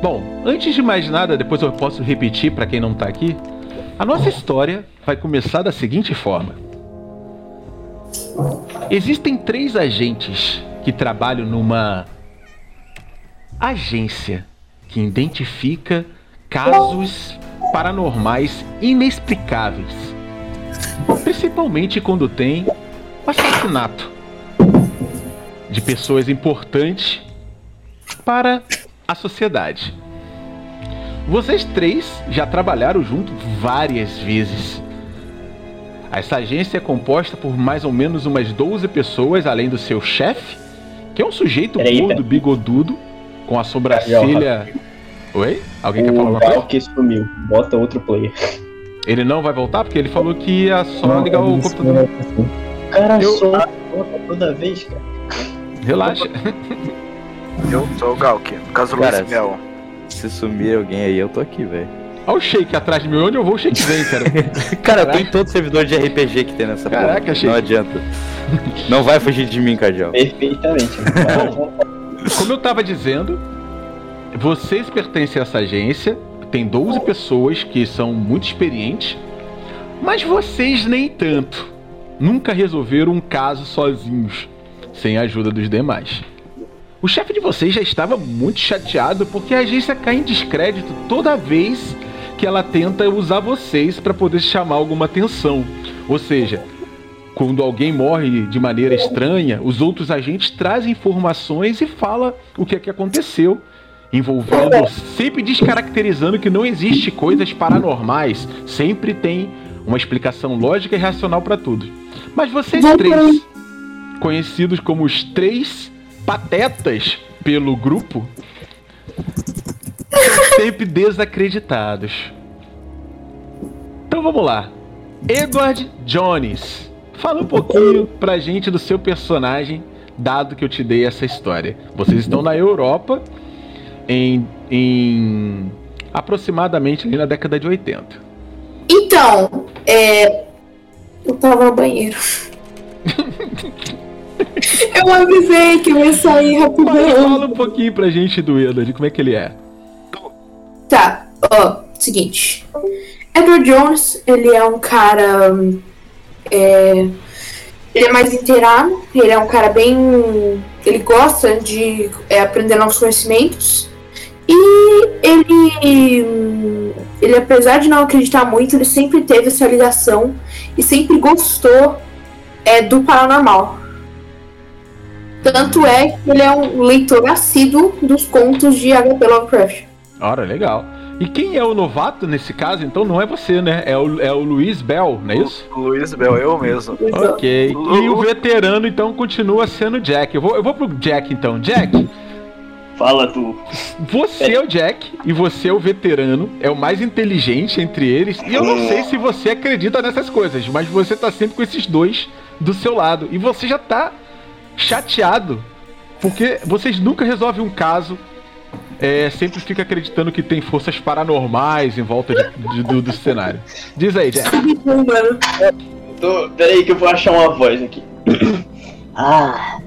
Bom, antes de mais nada, depois eu posso repetir para quem não tá aqui. A nossa história vai começar da seguinte forma: Existem três agentes que trabalham numa agência que identifica casos paranormais inexplicáveis, principalmente quando tem assassinato de pessoas importantes para a sociedade. Vocês três já trabalharam junto várias vezes. Essa agência é composta por mais ou menos umas 12 pessoas, além do seu chefe, que é um sujeito Peraí, gordo, bigodudo, com a sobrancelha. Oi? Alguém quer falar O alguma coisa? Valk sumiu. Bota outro player. Ele não vai voltar porque ele falou que ia só ligar o computador. O cara Eu- só volta toda vez, cara. Relaxa. Eu sou o Galk, no caso o Cara, Luiz Mel. Se sumir alguém aí, eu tô aqui, velho. Olha o shake atrás de mim. Onde eu vou, o shake vem, cara. Cara, eu tô em todo servidor de RPG que tem nessa Caraca, porra. achei- Não adianta. Não vai fugir de mim, Cardial. Perfeitamente. Como eu tava dizendo, vocês pertencem a essa agência. Tem 12 pessoas que são muito experientes. Mas vocês nem tanto. Nunca resolveram um caso sozinhos, sem a ajuda dos demais. O chefe de vocês já estava muito chateado porque a agência cai em descrédito toda vez que ela tenta usar vocês para poder chamar alguma atenção. Ou seja, quando alguém morre de maneira estranha, os outros agentes trazem informações e fala o que é que aconteceu, envolvendo, sempre descaracterizando que não existe coisas paranormais, sempre tem uma explicação lógica e racional para tudo. Mas vocês três, conhecidos como os três patetas pelo grupo, sempre desacreditados. Então vamos lá. Edward Jones. Fala um pouquinho pra gente do seu personagem, dado que eu te dei essa história. Vocês estão na Europa em, em aproximadamente ali na década de 80. Então, é. Eu tava no banheiro. eu avisei que eu ia sair Mas rapidão. fala um pouquinho pra gente do Edward, como é que ele é. Tá, ó, seguinte. Edward Jones, ele é um cara. é, ele é mais inteirado, ele é um cara bem. Ele gosta de é, aprender novos conhecimentos. E ele. Ele, apesar de não acreditar muito, ele sempre teve essa ligação e sempre gostou é, do paranormal. Tanto é que ele é um leitor assíduo dos contos de H.P. Lovecraft. Ora, legal. E quem é o novato nesse caso, então, não é você, né? É o, é o Luiz Bell, não é isso? Luiz Mel, eu mesmo. Ok. E o veterano, então, continua sendo o Jack. Eu vou, eu vou pro Jack, então. Jack, Fala tu. você é o Jack e você é o veterano. É o mais inteligente entre eles. E eu não sei se você acredita nessas coisas, mas você tá sempre com esses dois do seu lado. E você já tá chateado. Porque vocês nunca resolvem um caso. É, sempre fica acreditando que tem forças paranormais em volta de- de- do, do cenário. Diz aí, Jack. Tô... Pera aí que eu vou achar uma voz aqui. Ah,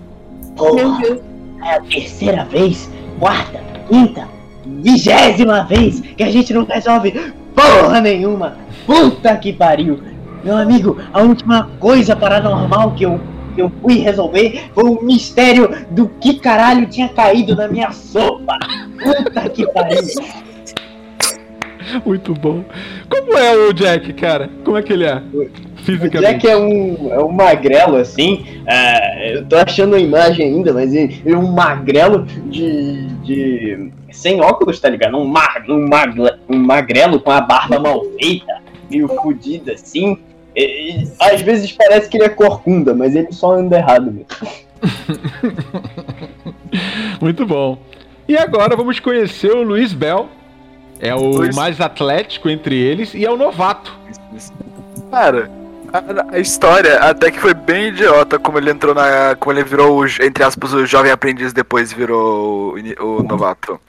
meu porra, Deus. é a terceira vez, quarta, quinta, vigésima vez que a gente não resolve porra nenhuma. Puta que pariu. Meu amigo, a última coisa paranormal que eu, que eu fui resolver foi o mistério do que caralho tinha caído na minha sopa. Puta que pariu. Muito bom. Como é o Jack, cara? Como é que ele é? O Fisicamente. Jack é um, é um magrelo assim. é, eu tô achando a imagem ainda, mas ele ele é um magrelo de. de sem óculos, tá ligado? Um, mag, um, magle, um magrelo com a barba mal feita, meio fodida assim. E- e às vezes parece que ele é corcunda, mas ele só anda errado mesmo. Muito bom. E agora vamos conhecer o Luiz Bell. É o Luiz- mais atlético entre eles e é o novato. Cara, a, a história até que foi bem idiota como ele entrou na. como ele virou, o, entre aspas, o jovem aprendiz depois virou o, o novato.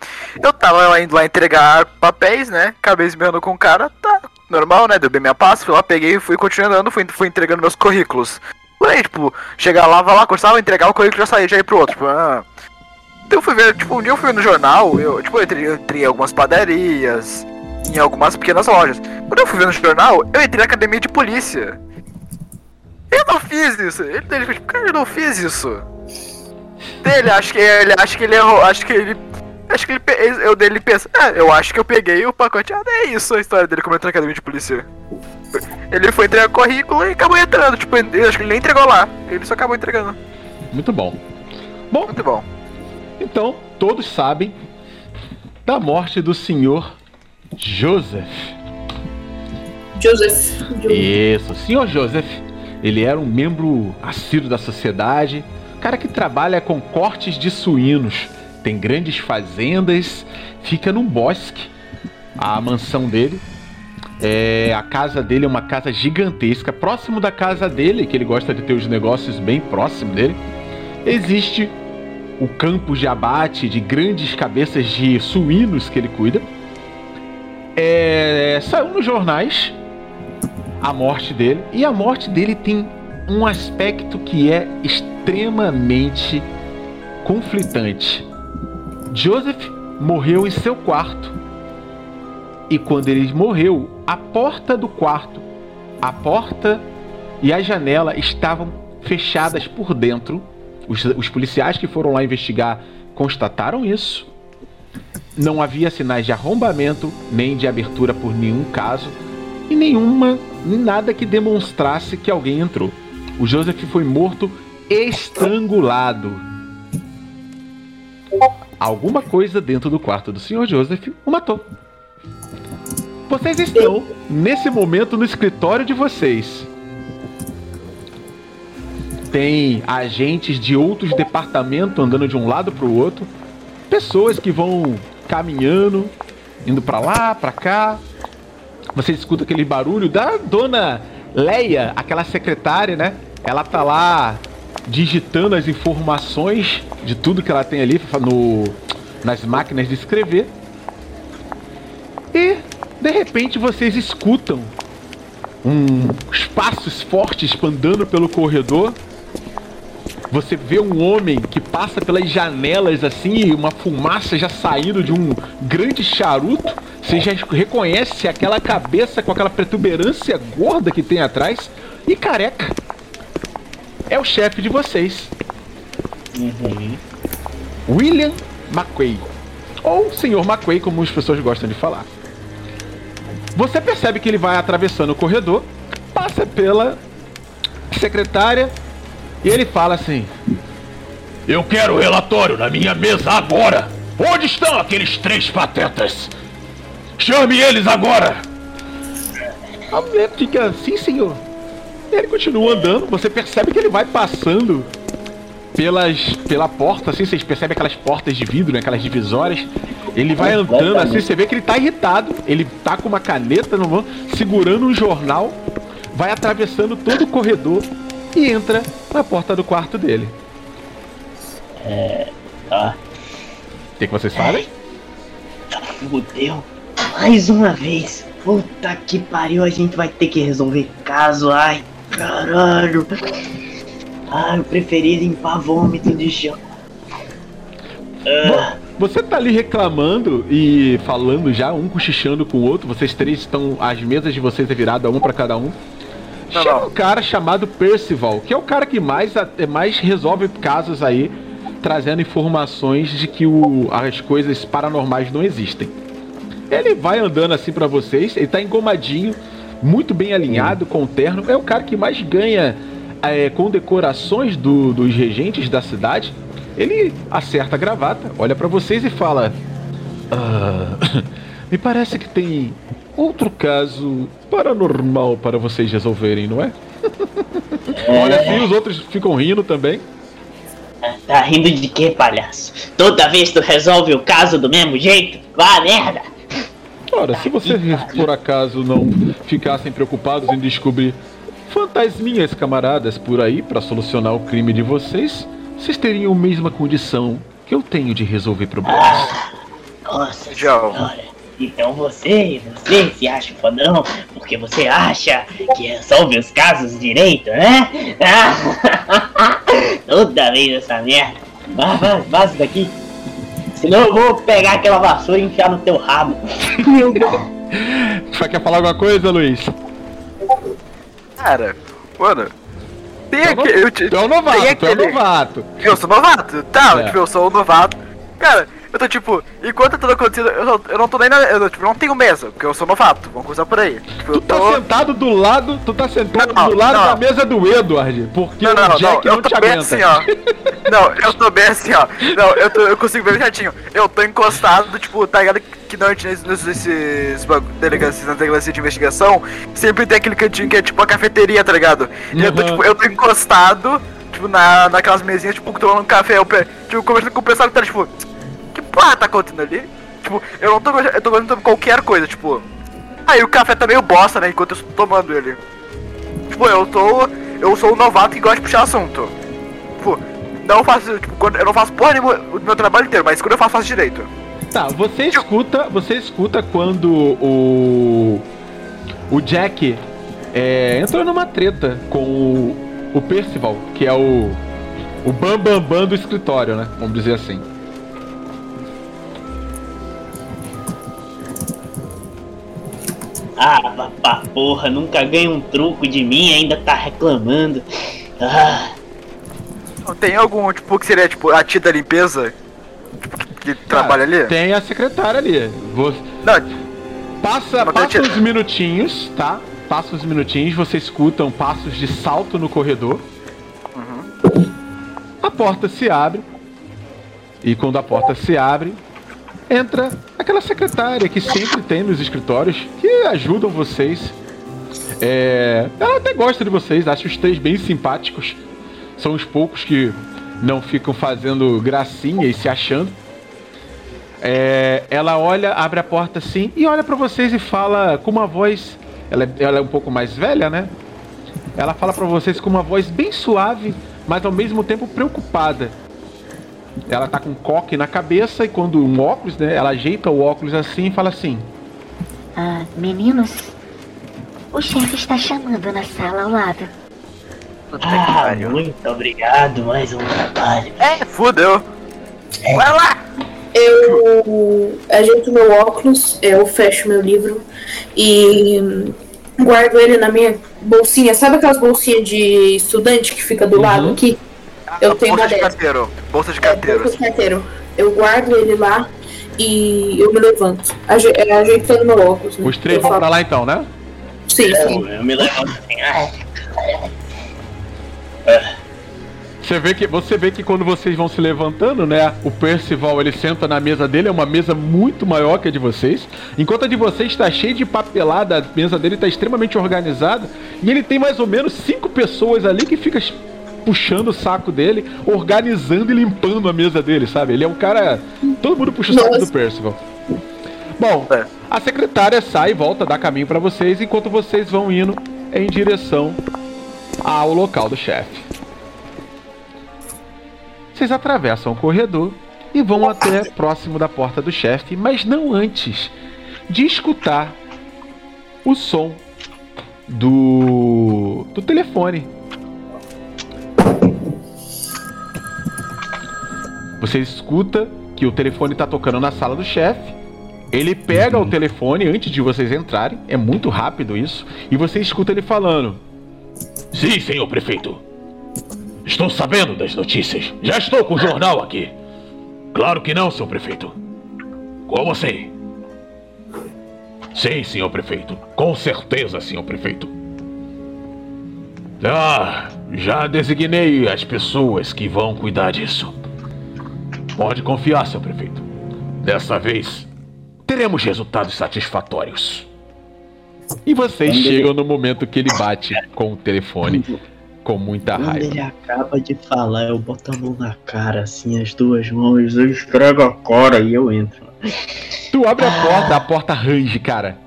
Eu tava indo lá entregar papéis, né? Acabei esmerando com o cara, tá. Normal, né? Deu bem minha pasta, fui lá, peguei fui continuando fui, fui entregando meus currículos. Por aí, tipo, chegar lá, vai lá, gostava, entregar o currículo já sair, já ir pro outro. Tipo, ah. Então eu fui ver, tipo, um dia eu fui no jornal, eu, tipo, eu entrei, eu entrei em algumas padarias, em algumas pequenas lojas. Quando eu fui ver no jornal, eu entrei na academia de polícia. Eu não fiz isso. Ele, ele tipo, cara, eu não fiz isso. Ele acha que ele acha que ele errou, acho que ele acho que ele eu dele pensa, ah, eu acho que eu peguei o pacote. Ah, é isso a história dele como entrou na academia de polícia. Ele foi entregar currículo e acabou entrando, tipo, eu acho que ele nem entregou lá. Ele só acabou entregando. Muito bom. Bom, Muito bom. então todos sabem da morte do senhor Joseph. Joseph. Joseph. Isso, o senhor Joseph. Ele era um membro assíduo da sociedade, cara que trabalha com cortes de suínos, tem grandes fazendas, fica num bosque. A mansão dele, é, a casa dele é uma casa gigantesca, próximo da casa dele, que ele gosta de ter os negócios bem próximo dele. Existe o campo de abate de grandes cabeças de suínos que ele cuida. É, saiu nos jornais a morte dele. E a morte dele tem um aspecto que é extremamente conflitante. Joseph morreu em seu quarto. E quando ele morreu, a porta do quarto, a porta e a janela estavam fechadas por dentro. Os, os policiais que foram lá investigar constataram isso. Não havia sinais de arrombamento nem de abertura por nenhum caso e nenhuma, nada que demonstrasse que alguém entrou. O Joseph foi morto estrangulado. Alguma coisa dentro do quarto do Sr. Joseph o matou. Vocês estão, nesse momento, no escritório de vocês. Tem agentes de outros departamentos andando de um lado para o outro. Pessoas que vão caminhando, indo para lá, para cá. Você escuta aquele barulho da dona Leia, aquela secretária, né? Ela tá lá digitando as informações de tudo que ela tem ali no, nas máquinas de escrever. E de repente vocês escutam uns passos fortes andando pelo corredor. Você vê um homem que passa pelas janelas assim, uma fumaça já saindo de um grande charuto. Você já reconhece aquela cabeça com aquela protuberância gorda que tem atrás e careca. É o chefe de vocês, William McQuay. Ou Senhor McQuay, como as pessoas gostam de falar. Você percebe que ele vai atravessando o corredor, passa pela secretária e ele fala assim: Eu quero o relatório na minha mesa agora! Onde estão aqueles três patetas? Chame eles agora! A mulher fica assim, senhor. Ele continua andando, você percebe que ele vai passando pelas pela porta, assim, vocês percebem aquelas portas de vidro, né, aquelas divisórias. Ele vai andando assim, você vê que ele tá irritado. Ele tá com uma caneta no mão, segurando um jornal, vai atravessando todo o corredor e entra na porta do quarto dele. Tá. O que, que vocês fazem? Fudeu. Mais uma vez. Puta que pariu, a gente vai ter que resolver caso. Ai, caralho. Ai, eu preferi limpar vômito de chão. Ah, Você tá ali reclamando e falando já, um cochichando com o outro. Vocês três estão. As mesas de vocês é virada uma pra cada um. Não, Chega não. um cara chamado Percival, que é o cara que mais, é mais resolve casos aí, trazendo informações de que o, as coisas paranormais não existem. Ele vai andando assim pra vocês, ele tá engomadinho, muito bem alinhado com o terno. É o cara que mais ganha é, condecorações do, dos regentes da cidade. Ele acerta a gravata, olha pra vocês e fala: "Ah, Me parece que tem outro caso paranormal para vocês resolverem, não é? Olha assim, os outros ficam rindo também. tá rindo de quê, palhaço? Toda vez tu resolve o caso do mesmo jeito? Vá merda! Ora, se vocês por acaso não ficassem preocupados em descobrir fantasminhas camaradas por aí para solucionar o crime de vocês, vocês teriam a mesma condição que eu tenho de resolver problemas. Nossa João. senhora. Então você, você se acha fodão porque você acha que resolve os casos direito, né? Toda vez essa merda. Vá, vá, vaza daqui. Senão eu vou pegar aquela vassoura e enfiar no teu rabo. Meu Deus. Você quer falar alguma coisa, Luiz? Cara, mano. Tem no- aquele. eu te- tu é um novato, tem tu é um novato. Eu sou novato, tá? É. Tipo, eu sou um novato. Cara, eu tô tipo, enquanto tudo acontecendo, eu não, eu não tô nem na. Eu tipo, não tenho mesa, porque eu sou novato. Vamos começar por aí. Tipo, Tu eu tá tô. sentado do lado, tu tá sentado Não, do lado não. da mesa do Edward, porque Não, não, o não, Jack eu não, tô te bem aguenta. assim, ó. Não, eu tô bem assim, ó. Não, eu, tô, eu consigo ver certinho. Eu tô encostado, tipo, tá ligado que normalmente nesses, nesses delegacias, na delegacia de investigação, sempre tem aquele cantinho que é tipo a cafeteria, tá ligado? E eu tô, Uhum. tipo, eu tô encostado, tipo, na, naquelas mesinhas, tipo, tomando um café, eu, tipo, conversando com o pessoal que tá, tipo, porra tá acontecendo ali? Tipo, eu não tô, eu tô gostando de qualquer coisa, tipo. Aí o café tá meio bosta, né, enquanto eu estou tomando ele. Tipo, eu tô. Eu sou um novato que gosta de puxar assunto. Tipo, não faço. Tipo, quando, eu não faço porra nenhuma o meu trabalho inteiro, mas quando eu faço, faço direito. Tá, você escuta, você escuta quando o o Jack é, entrou numa treta com o, o Percival, que é o o bam bam bam do escritório, né? Vamos dizer assim. Ah, papá, porra, nunca ganha um truco de mim e ainda tá reclamando. Ah, Tem algum, tipo, que seria, tipo, a tia da limpeza? Tipo, que, que trabalha ali? Tem a secretária ali. Você, Não, Passa, Não, passa uns minutinhos, tá? Passa uns minutinhos, você escutam passos de salto no corredor. A porta se abre. E quando a porta se abre, entra aquela secretária que sempre tem nos escritórios, que ajudam vocês. É, ela até gosta de vocês, acha os três bem simpáticos. São os poucos que não ficam fazendo gracinha e se achando. É, ela olha, abre a porta assim e olha pra vocês e fala com uma voz. Ela, é- ela é um pouco mais velha, né? Ela fala pra vocês com uma voz bem suave, mas ao mesmo tempo preocupada. Ela tá com um coque na cabeça e quando um óculos, né? Ela ajeita o óculos assim e fala assim: Ah, meninos, o chefe está chamando na sala ao lado. puta ah, muito obrigado, mais um trabalho. É, fudeu. Vai lá! Eu ajeito meu óculos, eu fecho meu livro e guardo ele na minha bolsinha. Sabe aquelas bolsinhas de estudante que fica do lado aqui? Eu tenho bolsa uma de carteiro. Bolsa de É, carteiro. bolsa de carteiro. Eu guardo ele lá e eu me levanto, aje é, ajeitando meu óculos. né? Os três Eu vão falo, pra lá então, né? Sim, sim. Eu, eu me levanto assim, ah, Você vê que você vê que quando vocês vão se levantando, né? O Percival ele senta na mesa dele, é uma mesa muito maior que a de vocês. Enquanto a de vocês está cheia de papelada, a mesa dele está extremamente organizada. E ele tem mais ou menos cinco pessoas ali que fica puxando o saco dele, organizando e limpando a mesa dele, sabe? Ele é um cara. Todo mundo puxa o saco Nossa. do Percival. Bom, É. a secretária sai e volta, dá caminho para vocês, enquanto vocês vão indo em direção ao local do chefe. Vocês atravessam o corredor e vão até próximo da porta do chefe, mas não antes de escutar o som do do telefone. Você escuta que o telefone tá tocando na sala do chefe. Ele pega o telefone antes de vocês entrarem, é muito rápido isso, e você escuta ele falando: Sim, senhor prefeito. Estou sabendo das notícias. Já estou com o jornal aqui. Claro que não, senhor prefeito. Como assim? Sim, senhor prefeito. Com certeza, senhor prefeito. Ah, já designei as pessoas que vão cuidar disso. Pode confiar, senhor prefeito. Dessa vez, teremos resultados satisfatórios. E vocês chegam no momento que ele bate com o telefone com muita Quando raiva. ele acaba de falar, eu boto a mão na cara, assim, as duas mãos, eu esfrego a cara e eu entro. Tu abre a porta, a porta range, cara.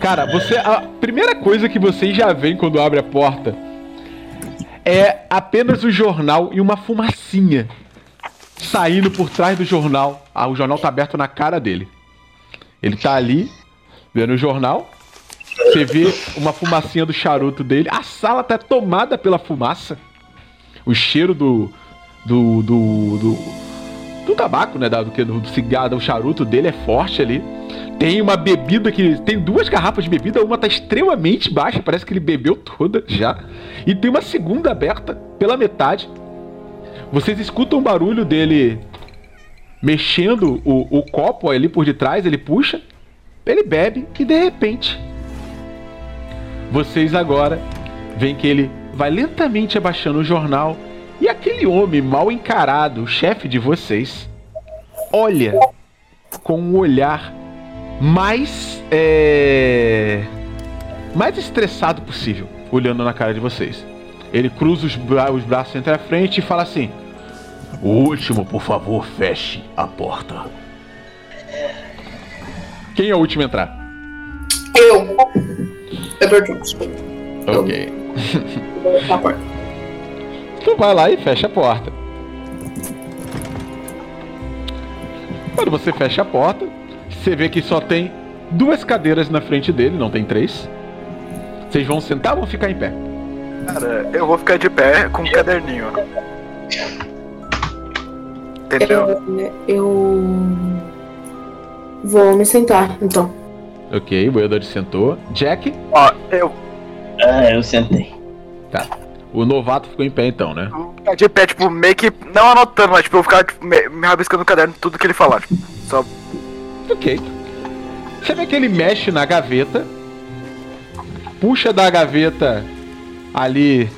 Cara, você. A primeira coisa que vocês já veem quando abre a porta é apenas o jornal e uma fumacinha saindo por trás do jornal. Ah, o jornal tá aberto na cara dele. Ele tá ali, vendo o jornal. Você vê uma fumacinha do charuto dele. A sala tá tomada pela fumaça. O cheiro do, do. do. do, do tabaco, né? Do, que- do cigarro, do charuto dele é forte ali. Tem uma bebida que. Tem duas garrafas de bebida, uma tá extremamente baixa, parece que ele bebeu toda já. E tem uma segunda aberta pela metade. Vocês escutam o barulho dele mexendo o, o copo ali por detrás, ele puxa, ele bebe e de repente. Vocês agora veem que ele vai lentamente abaixando o jornal e aquele homem mal encarado, o chefe de vocês, olha com um olhar mais é, mais estressado possível, olhando na cara de vocês. Ele cruza os, bra- os braços entre a frente e fala assim: O último, por favor, feche a porta. Quem é o último a entrar? Eu. Edward Jones. Ok. Na porta. Então vai lá e fecha a porta. Quando você fecha a porta, você vê que só tem duas cadeiras na frente dele, não tem três. Vocês vão sentar ou vão ficar em pé? Cara, eu vou ficar de pé com um caderninho. Entendeu? Eu, eu vou me sentar, então. Ok, o boiador sentou. Jack, Ó, eu Ah, eu sentei. O novato ficou em pé então, né? ficar de pé, tipo, meio que. Não anotando, mas tipo, eu ficar tipo, me, me rabiscando no caderno tudo que ele falar. Tipo, só. Ok. Você vê que ele mexe na gaveta, puxa da gaveta ali,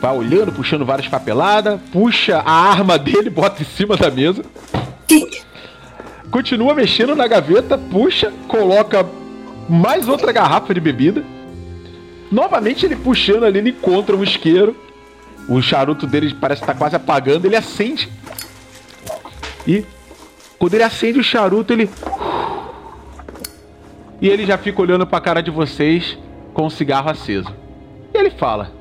vai olhando, puxando várias papeladas, puxa a arma dele, bota em cima da mesa, continua mexendo na gaveta, puxa, coloca mais outra garrafa de bebida. Novamente ele puxando ali, ele encontra um isqueiro. O charuto dele parece estar quase apagando, ele acende. E quando ele acende o charuto, ele e ele já fica olhando pra cara de vocês com o cigarro aceso. E ele fala: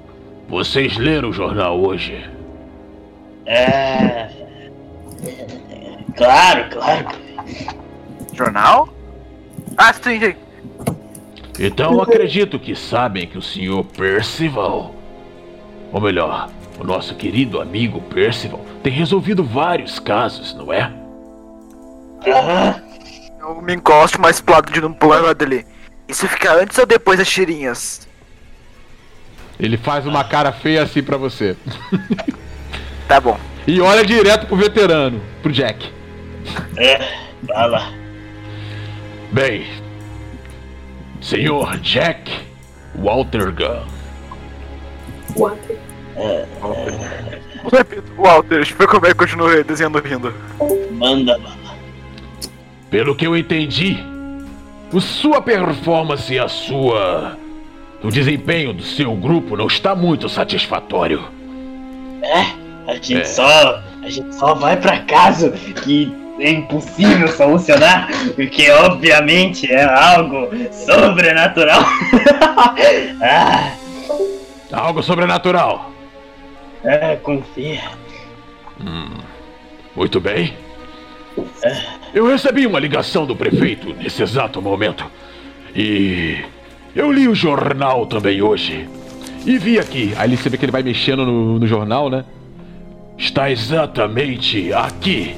Vocês leram o jornal hoje? É. Claro, claro. Jornal? Ah, sim, sim. Então acredito que sabem que o senhor Percival, ou melhor, o nosso querido amigo Percival, tem resolvido vários casos, não é? Eu me encosto mais pro lado de um plano dele. Isso fica antes ou depois das tirinhas? Ele faz uma cara feia assim pra você. Tá bom. E olha direto pro veterano, pro Jack. É, fala. Bem, senhor Jack Walter Gunn. Walter. Repito, Walter, deixa eu ver como é que continua desenhando rindo. Manda bala. Pelo que eu entendi, o sua performance e a sua. O desempenho do seu grupo não está muito satisfatório. É, a gente só. A gente só vai pra casa que é impossível solucionar, porque obviamente é algo sobrenatural. ah, Algo sobrenatural. é, confia. Muito bem. Eu recebi uma ligação do prefeito nesse exato momento. E. Eu li o jornal também hoje. E vi aqui. Aí você vê que ele vai mexendo no, no jornal, né? Está exatamente aqui.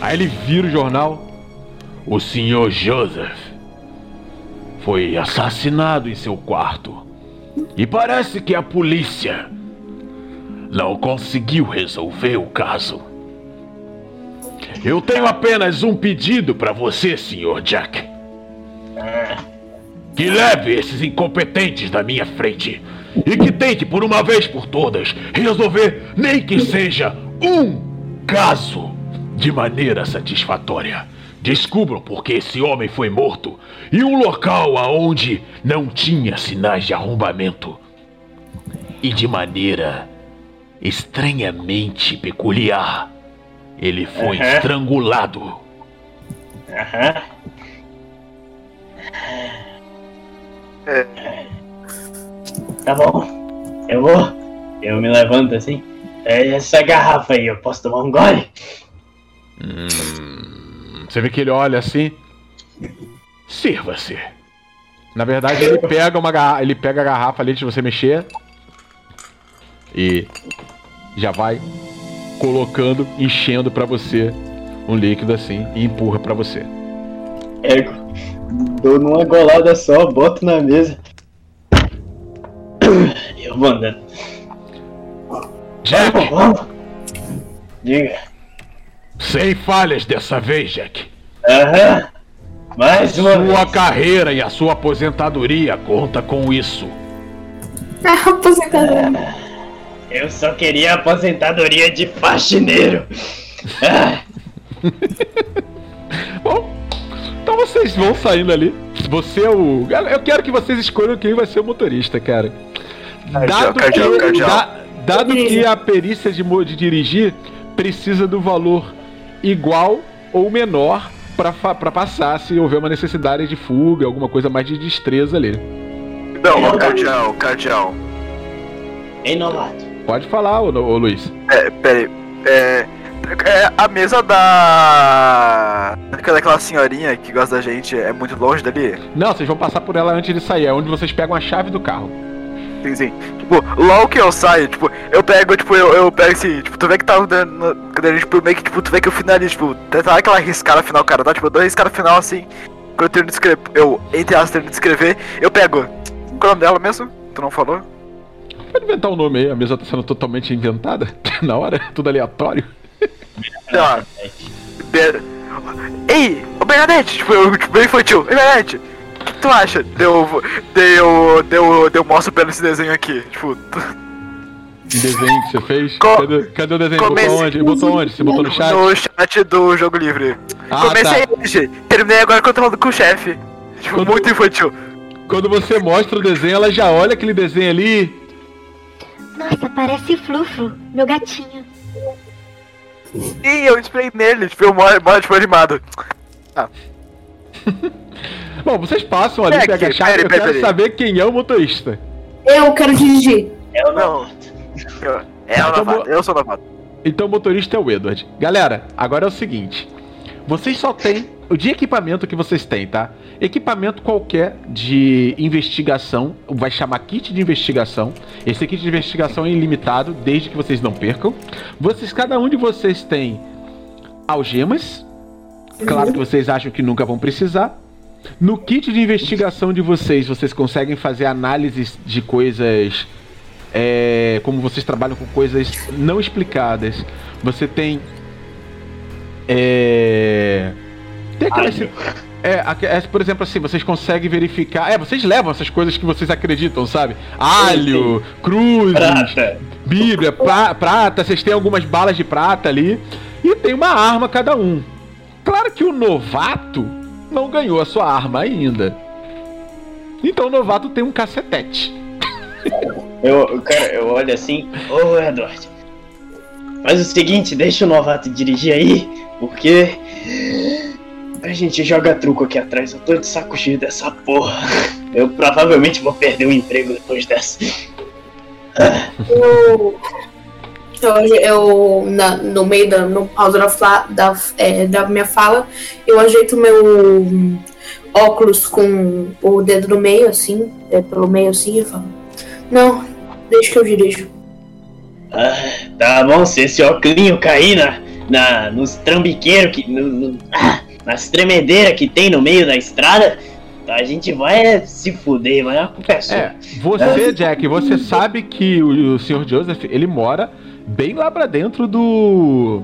Aí ele vira o jornal. O senhor Joseph foi assassinado em seu quarto. E parece que a polícia não conseguiu resolver o caso. Eu tenho apenas um pedido para você, senhor Jack. Que leve esses incompetentes da minha frente e que tente, por uma vez por todas, resolver nem que seja um caso de maneira satisfatória. Descubram por que esse homem foi morto e um local aonde não tinha sinais de arrombamento. E de maneira estranhamente peculiar, ele foi estrangulado. Aham. Tá bom. Eu vou. Eu me levanto assim. É essa garrafa aí, eu posso tomar um gole? Você vê que ele olha assim. Sirva-se. Na verdade, ele pega uma garrafa, ele pega a garrafa ali de você mexer. E já vai colocando, enchendo pra você um líquido assim e empurra pra você. Pego, dou numa golada só, boto na mesa. Eu vou andando. Jack. Diga. Sem falhas dessa vez, Jack. Aham. Mais uma Sua vez. carreira e a sua aposentadoria conta com isso. Ah, aposentadoria. Eu só queria aposentadoria de faxineiro. Ah, Bom, então vocês vão saindo ali. Você é o. Eu quero que vocês escolham quem vai ser o motorista, cara. Dado, cardial, que, cardial. da- dado que a perícia de, de dirigir precisa do valor igual ou menor pra passar se houver uma necessidade de fuga, alguma coisa mais de destreza ali. Não, o cardeal, cardeal. Ei, novato. Pode falar, ô, ô Luiz. É, peraí. É. É, a mesa da. Daquela senhorinha que gosta da gente é muito longe dali? Não, vocês vão passar por ela antes de sair. É onde vocês pegam a chave do carro. Sim, sim. Tipo, logo que eu saio, tipo, eu pego, tipo, eu, eu pego assim, tipo, tu vê que tá dando. Quando a gente, tipo, meio que, tipo, tu vê que eu finalizo, tipo, tá aquela riscada final, cara, tá? Tipo, eu dou a riscada final assim. Quando eu termino de escrever, eu, entre as termino de escrever, eu pego. Qual é o nome dela mesmo? Tu não falou? Pode inventar um nome aí, a mesa tá sendo totalmente inventada na hora, tudo aleatório. Sei lá. Be- Ei, ô Bernadette, tipo, eu, tipo, bem infantil. Ei, Bernadette, o tu acha? Deu, deu, deu, deu mostro pra ela esse desenho aqui. Tipo, tu- Um desenho que você fez? Co- Cadê, cadê o desenho? comece- Botou onde? Botou onde? Você botou no chat? no chat do Jogo Livre. Ah, Comecei tá. hoje, terminei agora quando eu tô falando com o chefe. Tipo, Quando- muito infantil. Quando você mostra o desenho, ela já olha aquele desenho ali. Nossa, parece Fluflu, meu gatinho. E eu spray nele, tipo, eu moro, moro tipo, animado. Bom, vocês passam ali, É, pegam a chave. Eu quero saber quem é o motorista. Eu quero dirigir. O Não. Eu, é o Então, novato, eu sou novato. Então o motorista é o Edward. Galera, agora é o seguinte. Vocês só têm o de equipamento que vocês têm, tá? Equipamento qualquer de investigação, vai chamar kit de investigação. Esse kit de investigação é ilimitado, desde que vocês não percam. Vocês, cada um de vocês tem algemas. Claro que vocês acham que nunca vão precisar. No kit de investigação de vocês, vocês conseguem fazer análises de coisas. é, como vocês trabalham com coisas não explicadas. Você tem. É. Tem aquelas. É, é, por exemplo, assim, vocês conseguem verificar. É, vocês levam essas coisas que vocês acreditam, sabe? Alho, cruzes, Prata. Bíblia, pra- prata, vocês têm algumas balas de prata ali. E tem uma arma cada um. Claro que o novato não ganhou a sua arma ainda. Então o novato tem um cacetete. Eu, cara, eu olho assim, ô Edward, faz o seguinte, deixa o novato dirigir aí, porque a gente joga truco aqui atrás, eu tô de saco cheio dessa porra. Eu provavelmente vou perder o emprego depois dessa. Eu. Eu, eu na- no meio da. No pausa da, fla- da, é, da minha fala, eu ajeito meu óculos com o dedo no meio, assim, é, pelo meio assim, e falo. Não, deixa que eu dirijo. Ah, tá bom, se esse óculinho cair na, na, nos trambiqueiros, que, no, no- ah, nas tremedeiras que tem no meio da estrada, a gente vai se fuder, mas a culpa é sua. É, você, Jack, você sabe que o, o Sr. Joseph, ele mora bem lá pra dentro do,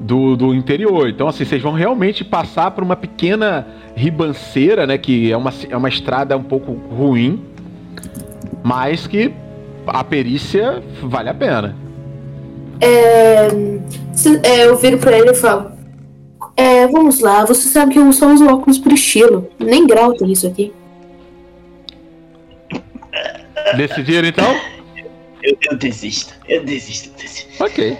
do do interior. Então, assim, vocês vão realmente passar por uma pequena ribanceira, né, que é uma, é uma estrada um pouco ruim, mas que a perícia vale a pena. É, é, eu viro pra ele e falo. É, vamos lá, você sabe que eu só uso óculos por estilo. Nem grau tem isso aqui. Decidiram, então? Eu, eu desisto, eu desisto, eu desisto. Ok.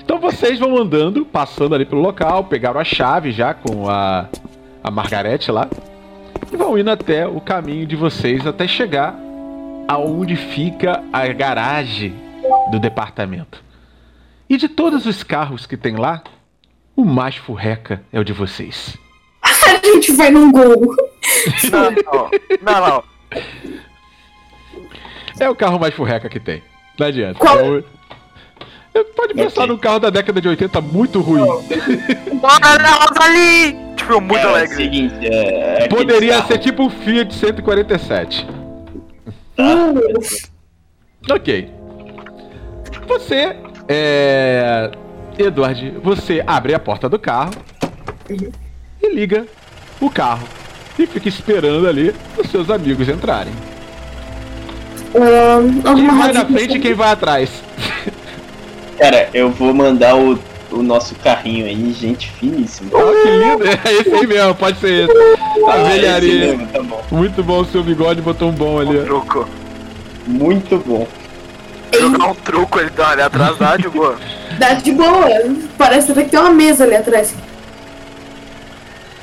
Então vocês vão andando, passando ali pelo local, pegaram a chave já com a, a Margarete lá. E vão indo até o caminho de vocês até chegar aonde fica a garagem do departamento. E de todos os carros que tem lá, o mais furreca é o de vocês. A gente vai num gol. Não, não, não, não. É o carro mais furreca que tem. Não adianta. Qual? É o, Pode pensar Ok. num carro da década de 80 muito ruim. Olha ali! Tipo, muito É o alegre. seguinte, é, Poderia carro- ser tipo um Fiat 147. Ok. Você, é. Edward, você abre a porta do carro e liga o carro. E fica esperando ali os seus amigos entrarem. Ahn, Quem vai na frente e quem vai atrás? Cara, eu vou mandar o, o nosso carrinho aí, gente finíssima. Oh, que lindo! É esse aí mesmo, pode ser esse. A Ah, esse velharia. mesmo, tá bom. Muito bom o seu bigode, botou um bom ali. Um truco. Muito bom. Jogar um truco ele dá ali atrás da de boa. Dá de boa. Parece até que tem uma mesa ali atrás.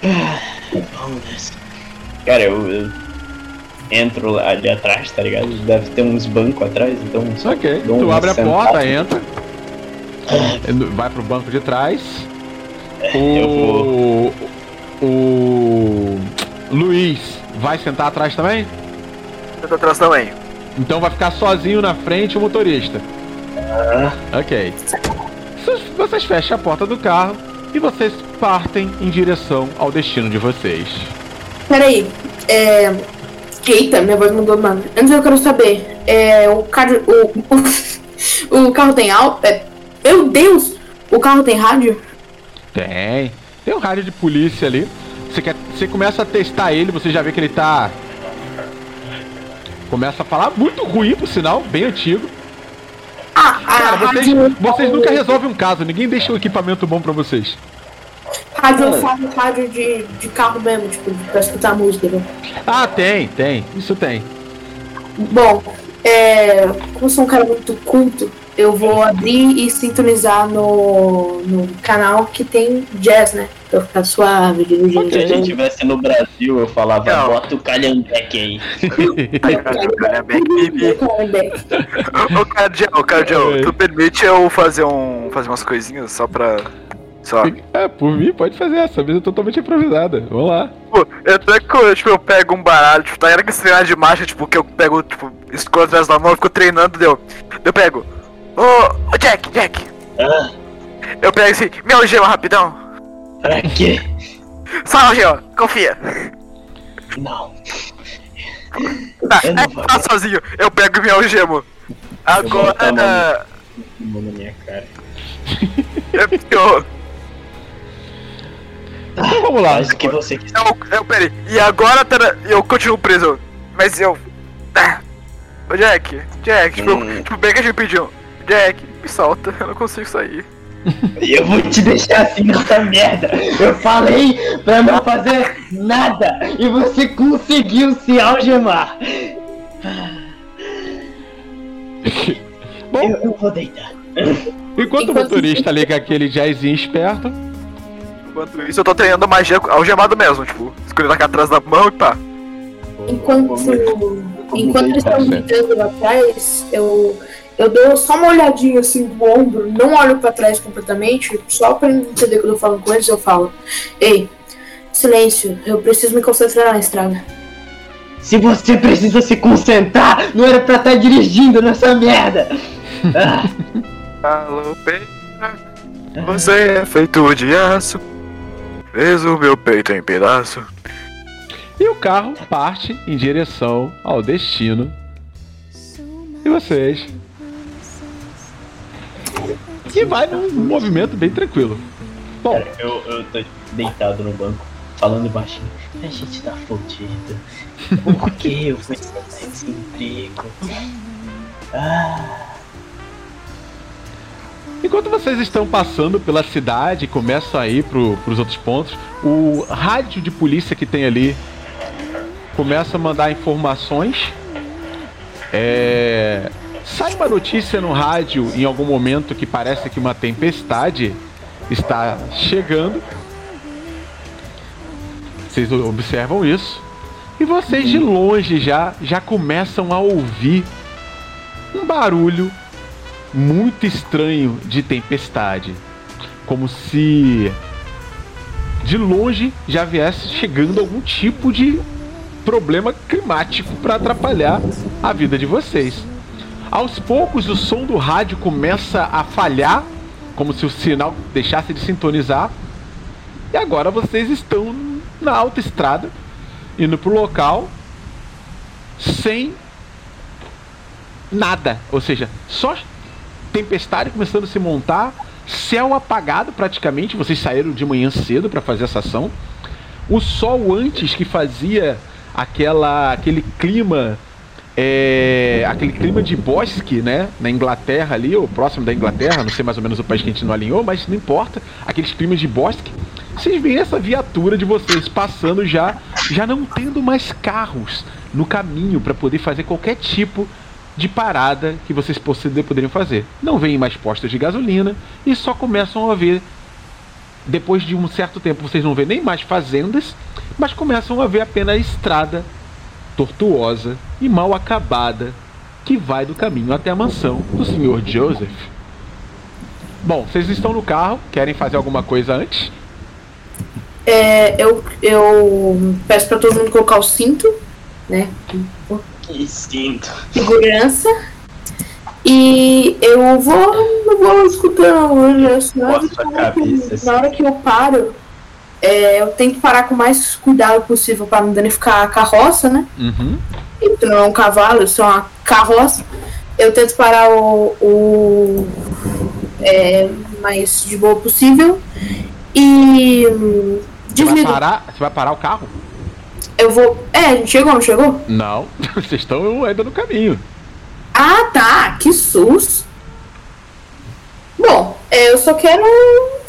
Vamos nessa. Cara, eu, eu entro lá ali atrás, tá ligado? Deve ter uns bancos atrás, então só Ok, tu abre a porta, entra. Vai pro banco de trás. Eu vou. O. O. Luiz vai sentar atrás também? Tô atrás também. Então vai ficar sozinho na frente o motorista. Ok. Vocês- Vocês fecham a porta do carro e vocês partem em direção ao destino de vocês. Peraí. É. Eita, minha voz mudou, mano. Antes eu quero saber. É. O carro. O, o, carro tem álcool. É, meu Deus! O carro tem rádio? Tem. Tem um rádio de polícia ali. Você, quer, você começa a testar ele, você já vê que ele tá. Começa a falar muito ruim, por sinal, bem antigo. Ah, Cara, vocês, rádio. vocês nunca resolvem um caso, ninguém deixa um equipamento bom pra vocês. Rádio eu falo rádio de, de carro mesmo, tipo, pra escutar música. Né? Ah, tem, tem, isso tem. Bom, é, como eu sou um cara muito culto, eu vou abrir e sintonizar no, no canal que tem jazz, né? Pra ficar suave, dirigindo. Se a gente tivesse no Brasil, eu falava, Não. bota o calhambeque aí. Ô, Cardião, ô, Cardião, tu permite eu fazer um. fazer umas coisinhas só pra. Só. É, por mim, pode fazer essa mesa é totalmente improvisada. Vamos lá. Eu até que tipo, eu pego um baralho, tipo, tá era que treinar de marcha, tipo, que eu pego, tipo, escondo atrás da mão, eu fico treinando, deu. Eu pego. Ô, ô Jack, Jack. Ah, Eu pego assim, me algema rapidão. pra quê? Só algema, confia. Não. Tá, Eu não é, vou. tá sozinho, eu pego e me algemo. Eu vou botar a Agora. Mão na minha cara. É pior. Então vamos lá. Faz o que você quiser. Eu, eu, peraí, e agora pera, eu continuo preso, mas eu. Ah. Ô Jack, Jack, tipo, Hum. tipo, bem que a gente pediu. Jack, me solta, eu não consigo sair. Eu vou te deixar assim nessa merda. Eu falei pra não fazer nada e você conseguiu se algemar. Bom, Eu, eu vou deitar. enquanto o Enquanto- motorista liga aquele jazzinho esperto, Enquanto isso, eu tô treinando magia algemado mesmo, tipo, escolhendo aqui atrás da mão e pá. Enquanto, enquanto eles Tá estão gritando lá atrás, eu, eu dou só uma olhadinha assim no ombro, não olho pra trás completamente, só pra entender o que eu falando com eles, eu falo: Ei, silêncio, eu preciso me concentrar na estrada. Se você precisa se concentrar, não era pra estar dirigindo nessa merda. Alô, pena, você é feito de aço, fez o meu peito em pedaço. e o carro parte em direção ao destino. E vocês? E vai num movimento bem tranquilo. Bom, Cara, eu, eu tô deitado no banco, falando baixinho. A gente tá fudido. Por que eu fui esse emprego? Ah, Enquanto vocês estão passando pela cidade e começam a ir pro, pros outros pontos, o rádio de polícia que tem ali começa a mandar informações. É, Sai uma notícia no rádio em algum momento que parece que uma tempestade está chegando. Vocês observam isso. E vocês de longe já, já começam a ouvir um barulho muito estranho de tempestade. Como se de longe já viesse chegando algum tipo de problema climático para atrapalhar a vida de vocês. Aos poucos, o som do rádio começa a falhar, como se o sinal deixasse de sintonizar. E agora vocês estão na autoestrada, indo pro local sem nada. Ou seja, só tempestade começando a se montar, céu apagado praticamente. Vocês saíram de manhã cedo para fazer essa ação. O sol antes que fazia aquela aquele clima é, aquele clima de bosque, né, na Inglaterra ali, ou próximo da Inglaterra, não sei mais ou menos o país que a gente não alinhou, mas não importa, aqueles climas de bosque. Vocês veem essa viatura de vocês passando já, já não tendo mais carros no caminho para poder fazer qualquer tipo de parada que vocês poderiam fazer. Não veem mais postos de gasolina e só começam a ver depois de um certo tempo vocês não vê nem mais fazendas, mas começam a ver apenas a estrada tortuosa e mal acabada que vai do caminho até a mansão do Sr. Joseph. Bom, vocês estão no carro, querem fazer alguma coisa antes? É, eu, eu peço pra todo mundo colocar o cinto, né? Que cinto. Segurança. E eu vou, eu vou escutando. né, na hora que-. Na hora que eu paro, é, eu tento parar com o mais cuidado possível pra não danificar a carroça, né? Uhum. Eu não é um cavalo, eu sou uma carroça. Eu tento parar o, o é, mais de boa possível. E hum, Você vai, parar, você vai parar o carro? Eu vou. É, a gente chegou, não chegou? Não, vocês estão ainda no caminho. Ah, tá. Que susto. Bom, é, eu só quero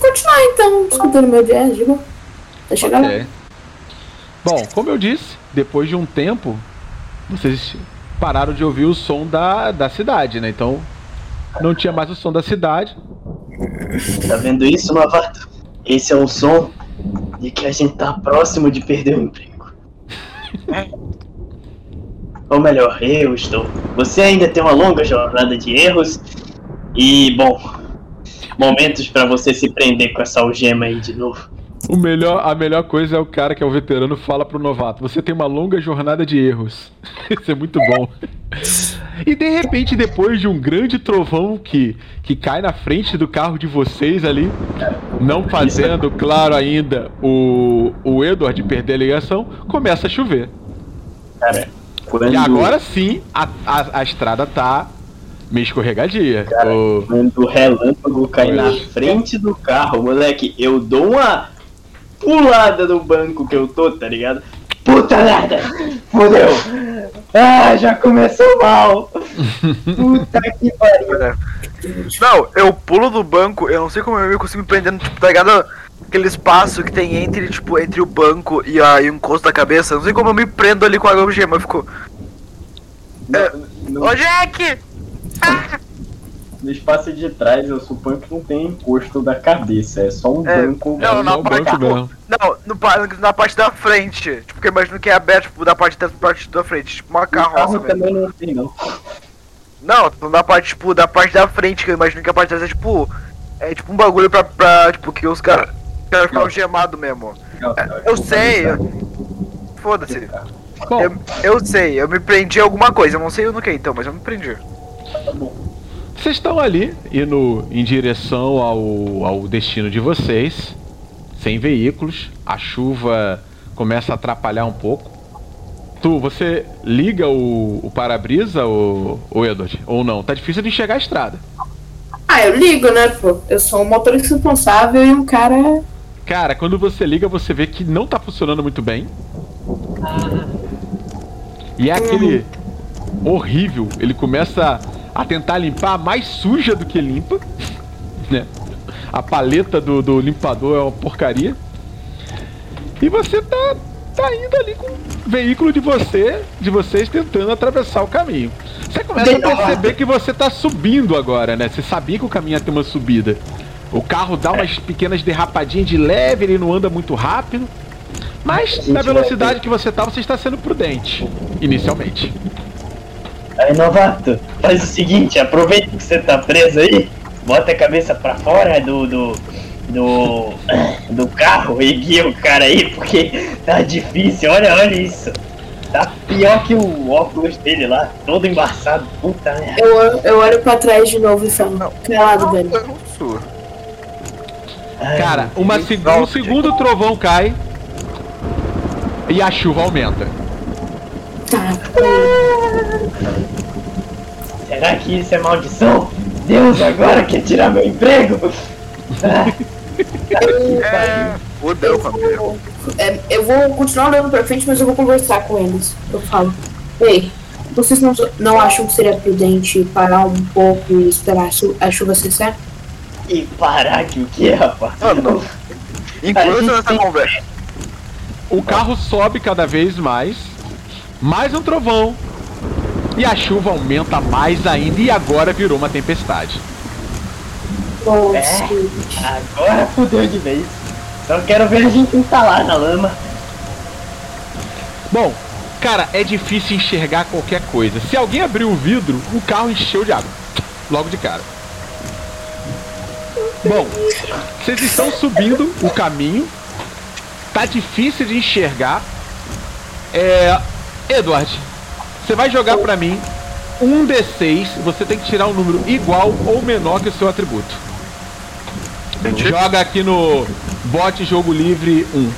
continuar então, escutando meu jazz, boa. Tá chegando? Ok. Bom, como eu disse, depois de um tempo, vocês pararam de ouvir o som da, da cidade, né? Então, não tinha mais o som da cidade. Tá vendo isso, Novato? Esse é o som de que a gente tá próximo de perder o emprego. Ou melhor, eu estou. Você ainda tem uma longa jornada de erros e, bom, momentos pra você se prender com essa algema aí de novo. O melhor, a melhor coisa é o cara que é o veterano fala pro novato: Você tem uma longa jornada de erros. Isso é muito bom. E de repente, depois de um grande trovão que, que cai na frente do carro de vocês ali, não fazendo, claro, ainda o, o Edward perder a ligação, começa a chover. Cara, quando, E agora sim, a, a, a estrada tá meio escorregadia. O- quando o relâmpago cai Oi. na frente do carro, moleque, eu dou uma pulada no banco que eu tô, tá ligado? Puta merda! Fudeu! Ah, já começou mal! Puta que pariu! Não, eu pulo do banco, eu não sei como eu consigo me prender, tipo, tá ligado? Aquele espaço que tem entre, tipo, entre o banco e, a, e o encosto da cabeça. Eu não sei como eu me prendo ali com a algema, eu fico. No, Ô Jack! No espaço de trás, eu suponho que não tem encosto da cabeça, é só um É, banco. não, na o parte, banco mesmo. não, no, na parte da frente. Tipo, porque eu imagino que é aberto, tipo, da parte da parte da frente, tipo uma O carro carroça mesmo. também não tem, não. Não, tô na parte, tipo, da parte da frente, que eu imagino que a parte de trás é tipo. É tipo um bagulho pra, pra tipo, que os caras cara ficam algemados mesmo. Eu sei, eu- Foda-se. Bom, Eu, eu sei, eu me prendi em alguma coisa, eu não sei no que então, mas eu me prendi. Vocês estão ali indo em direção ao, ao destino de vocês, sem veículos. A chuva começa a atrapalhar um pouco. Tu, você liga o, o para-brisa, o, Edward? Ou não? Tá difícil de enxergar a estrada. Ah, eu ligo, né, pô? Eu sou um motorista responsável e um cara. Cara, quando você liga, você vê que não tá funcionando muito bem. E é aquele horrível. Ele começa a tentar limpar mais suja do que limpa. Né? A paleta do, do limpador é uma porcaria. E você tá, tá indo ali com o veículo de você, de vocês tentando atravessar o caminho. Você começa a perceber que você tá subindo agora, né? Você sabia que o caminho ia ter uma subida. O carro dá umas pequenas derrapadinhas de leve, ele não anda muito rápido. Mas na velocidade que você tá, você está sendo prudente, inicialmente. Aí, novato, faz o seguinte, aproveita que você tá preso aí, bota a cabeça pra fora do. do. do, do carro e guia o cara aí, porque tá difícil, olha, olha isso. Tá pior que o óculos dele lá, todo embaçado. Puta merda. Eu, eu olho pra trás de novo e falo, calado, velho. Eu não sou. Ai, Cara, uma um segundo trovão cai e a chuva aumenta. Tá. Será que isso é maldição? Deus agora quer tirar meu emprego? É. Fudeu, família. Eu, é, eu vou continuar olhando pra frente, mas eu vou conversar com eles. Eu falo, ei, vocês não, não acham que seria prudente parar um pouco e esperar a, chu- a chuva cessar? E parar que o que, rapaz? Mano, Incluso nessa conversa. O carro sobe cada vez mais, mais um trovão. E a chuva aumenta mais ainda e agora virou uma tempestade. Bom, É. Agora fudeu de vez. Só quero ver a gente instalar na lama. Bom, cara, é difícil enxergar qualquer coisa. Se alguém abrir o vidro, o carro encheu de água. Logo de cara. Bom, vocês estão subindo o caminho. Tá difícil de enxergar. É. Edward, você vai jogar pra mim um D6. Você tem que tirar um número igual ou menor que o seu atributo. Entendi. Joga aqui no bot jogo livre 1.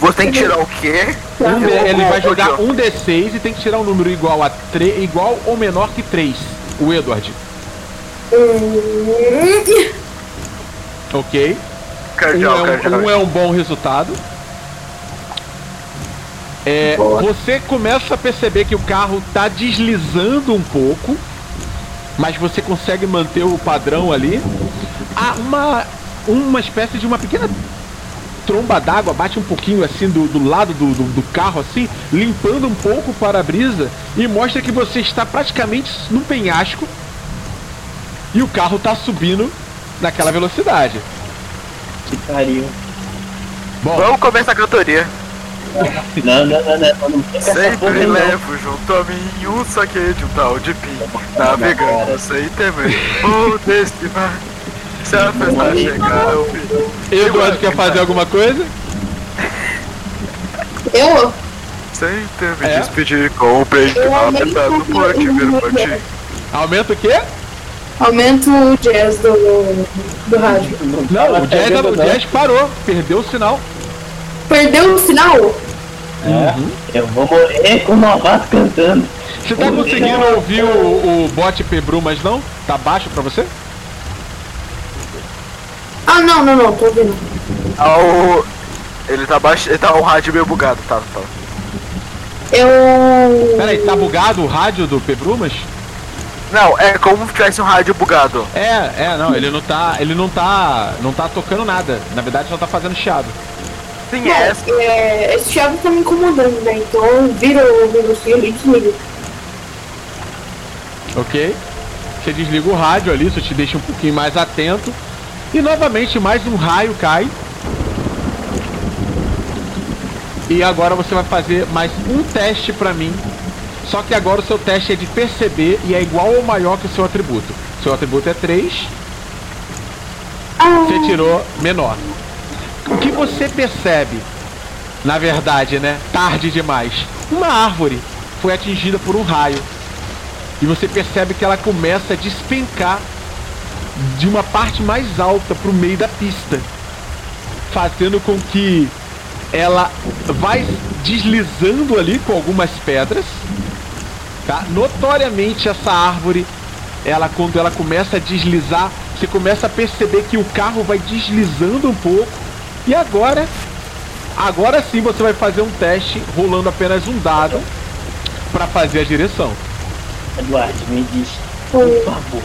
Você tem que tirar o quê? Um D- ele vai jogar um D6 e tem que tirar um número igual a 3, igual ou menor que 3. O Edward. Hum, Ok? Um é um, um é um bom resultado. É, você começa a perceber que o carro tá deslizando um pouco, mas você consegue manter o padrão ali. Há uma, uma espécie de uma pequena tromba d'água bate um pouquinho assim do, do lado do, do, do carro, assim, limpando um pouco o para-brisa e mostra que você está praticamente no penhasco e o carro tá subindo naquela velocidade. Que pariu. Bom, Vamos começar a cantoria. Não, não, não, não. Não Sempre levo junto a mim um saque de um tal de pin. Navegando sem temer. Vou desse mar. Se a festa chegar ao fim. Eduardo quer fazer alguma coisa? eu? Sem ter me É? despedir com o peito Eu apertado por te ver o- por ti. Aumenta o quê? Aumento o jazz do, do rádio. Não, o Jazz, o jazz parou, perdeu o sinal. Perdeu o final? É, eu vou morrer com o novato cantando. Você tá conseguindo ouvir o, o bot Pebru, mas não? Tá baixo pra você? Ah, não, não, não, tô ouvindo. Ah, o... Ele tá baixo. Ele tá o rádio meio bugado, tá? tá. Eu. Pera aí, tá bugado o rádio do Pebrumas? Não, é como se tivesse um rádio bugado. É, é, não, ele não tá. Ele não tá. não tá tocando nada. Na verdade só tá fazendo chiado. Sim, Bom, é. é, esse Thiago tá me incomodando, né? Então vira o negocinho e desliga. Ok? Você desliga o rádio ali, isso te deixa um pouquinho mais atento. E novamente mais um raio cai. E agora você vai fazer mais um teste pra mim. Só que agora o seu teste é de perceber e é igual ou maior que o seu atributo. Seu atributo é 3, você tirou menor. O que você percebe, na verdade, né? Tarde demais. Uma árvore foi atingida por um raio. E você percebe que ela começa a despencar de uma parte mais alta para o meio da pista, fazendo com que ela vai deslizando ali com algumas pedras. Tá? Notoriamente essa árvore, ela quando ela começa a deslizar, você começa a perceber que o carro vai deslizando um pouco. E agora, agora sim você vai fazer um teste rolando apenas um dado para fazer a direção. Eduardo, me diz, por favor,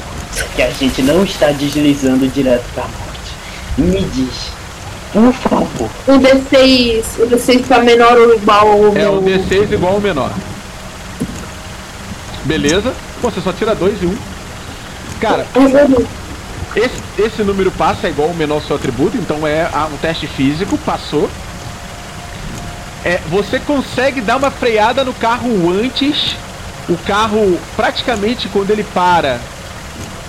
que a gente não está deslizando direto pra morte. Me diz, por favor. O D6, o D6 tá menor ou igual ao É meu. o D6 igual ao menor. Beleza? Pô, você só tira dois e um. Cara, esse, esse número passa é igual ao menor seu atributo, então é ah, um teste físico, passou. É, você consegue dar uma freada no carro antes. O carro, praticamente, quando ele para,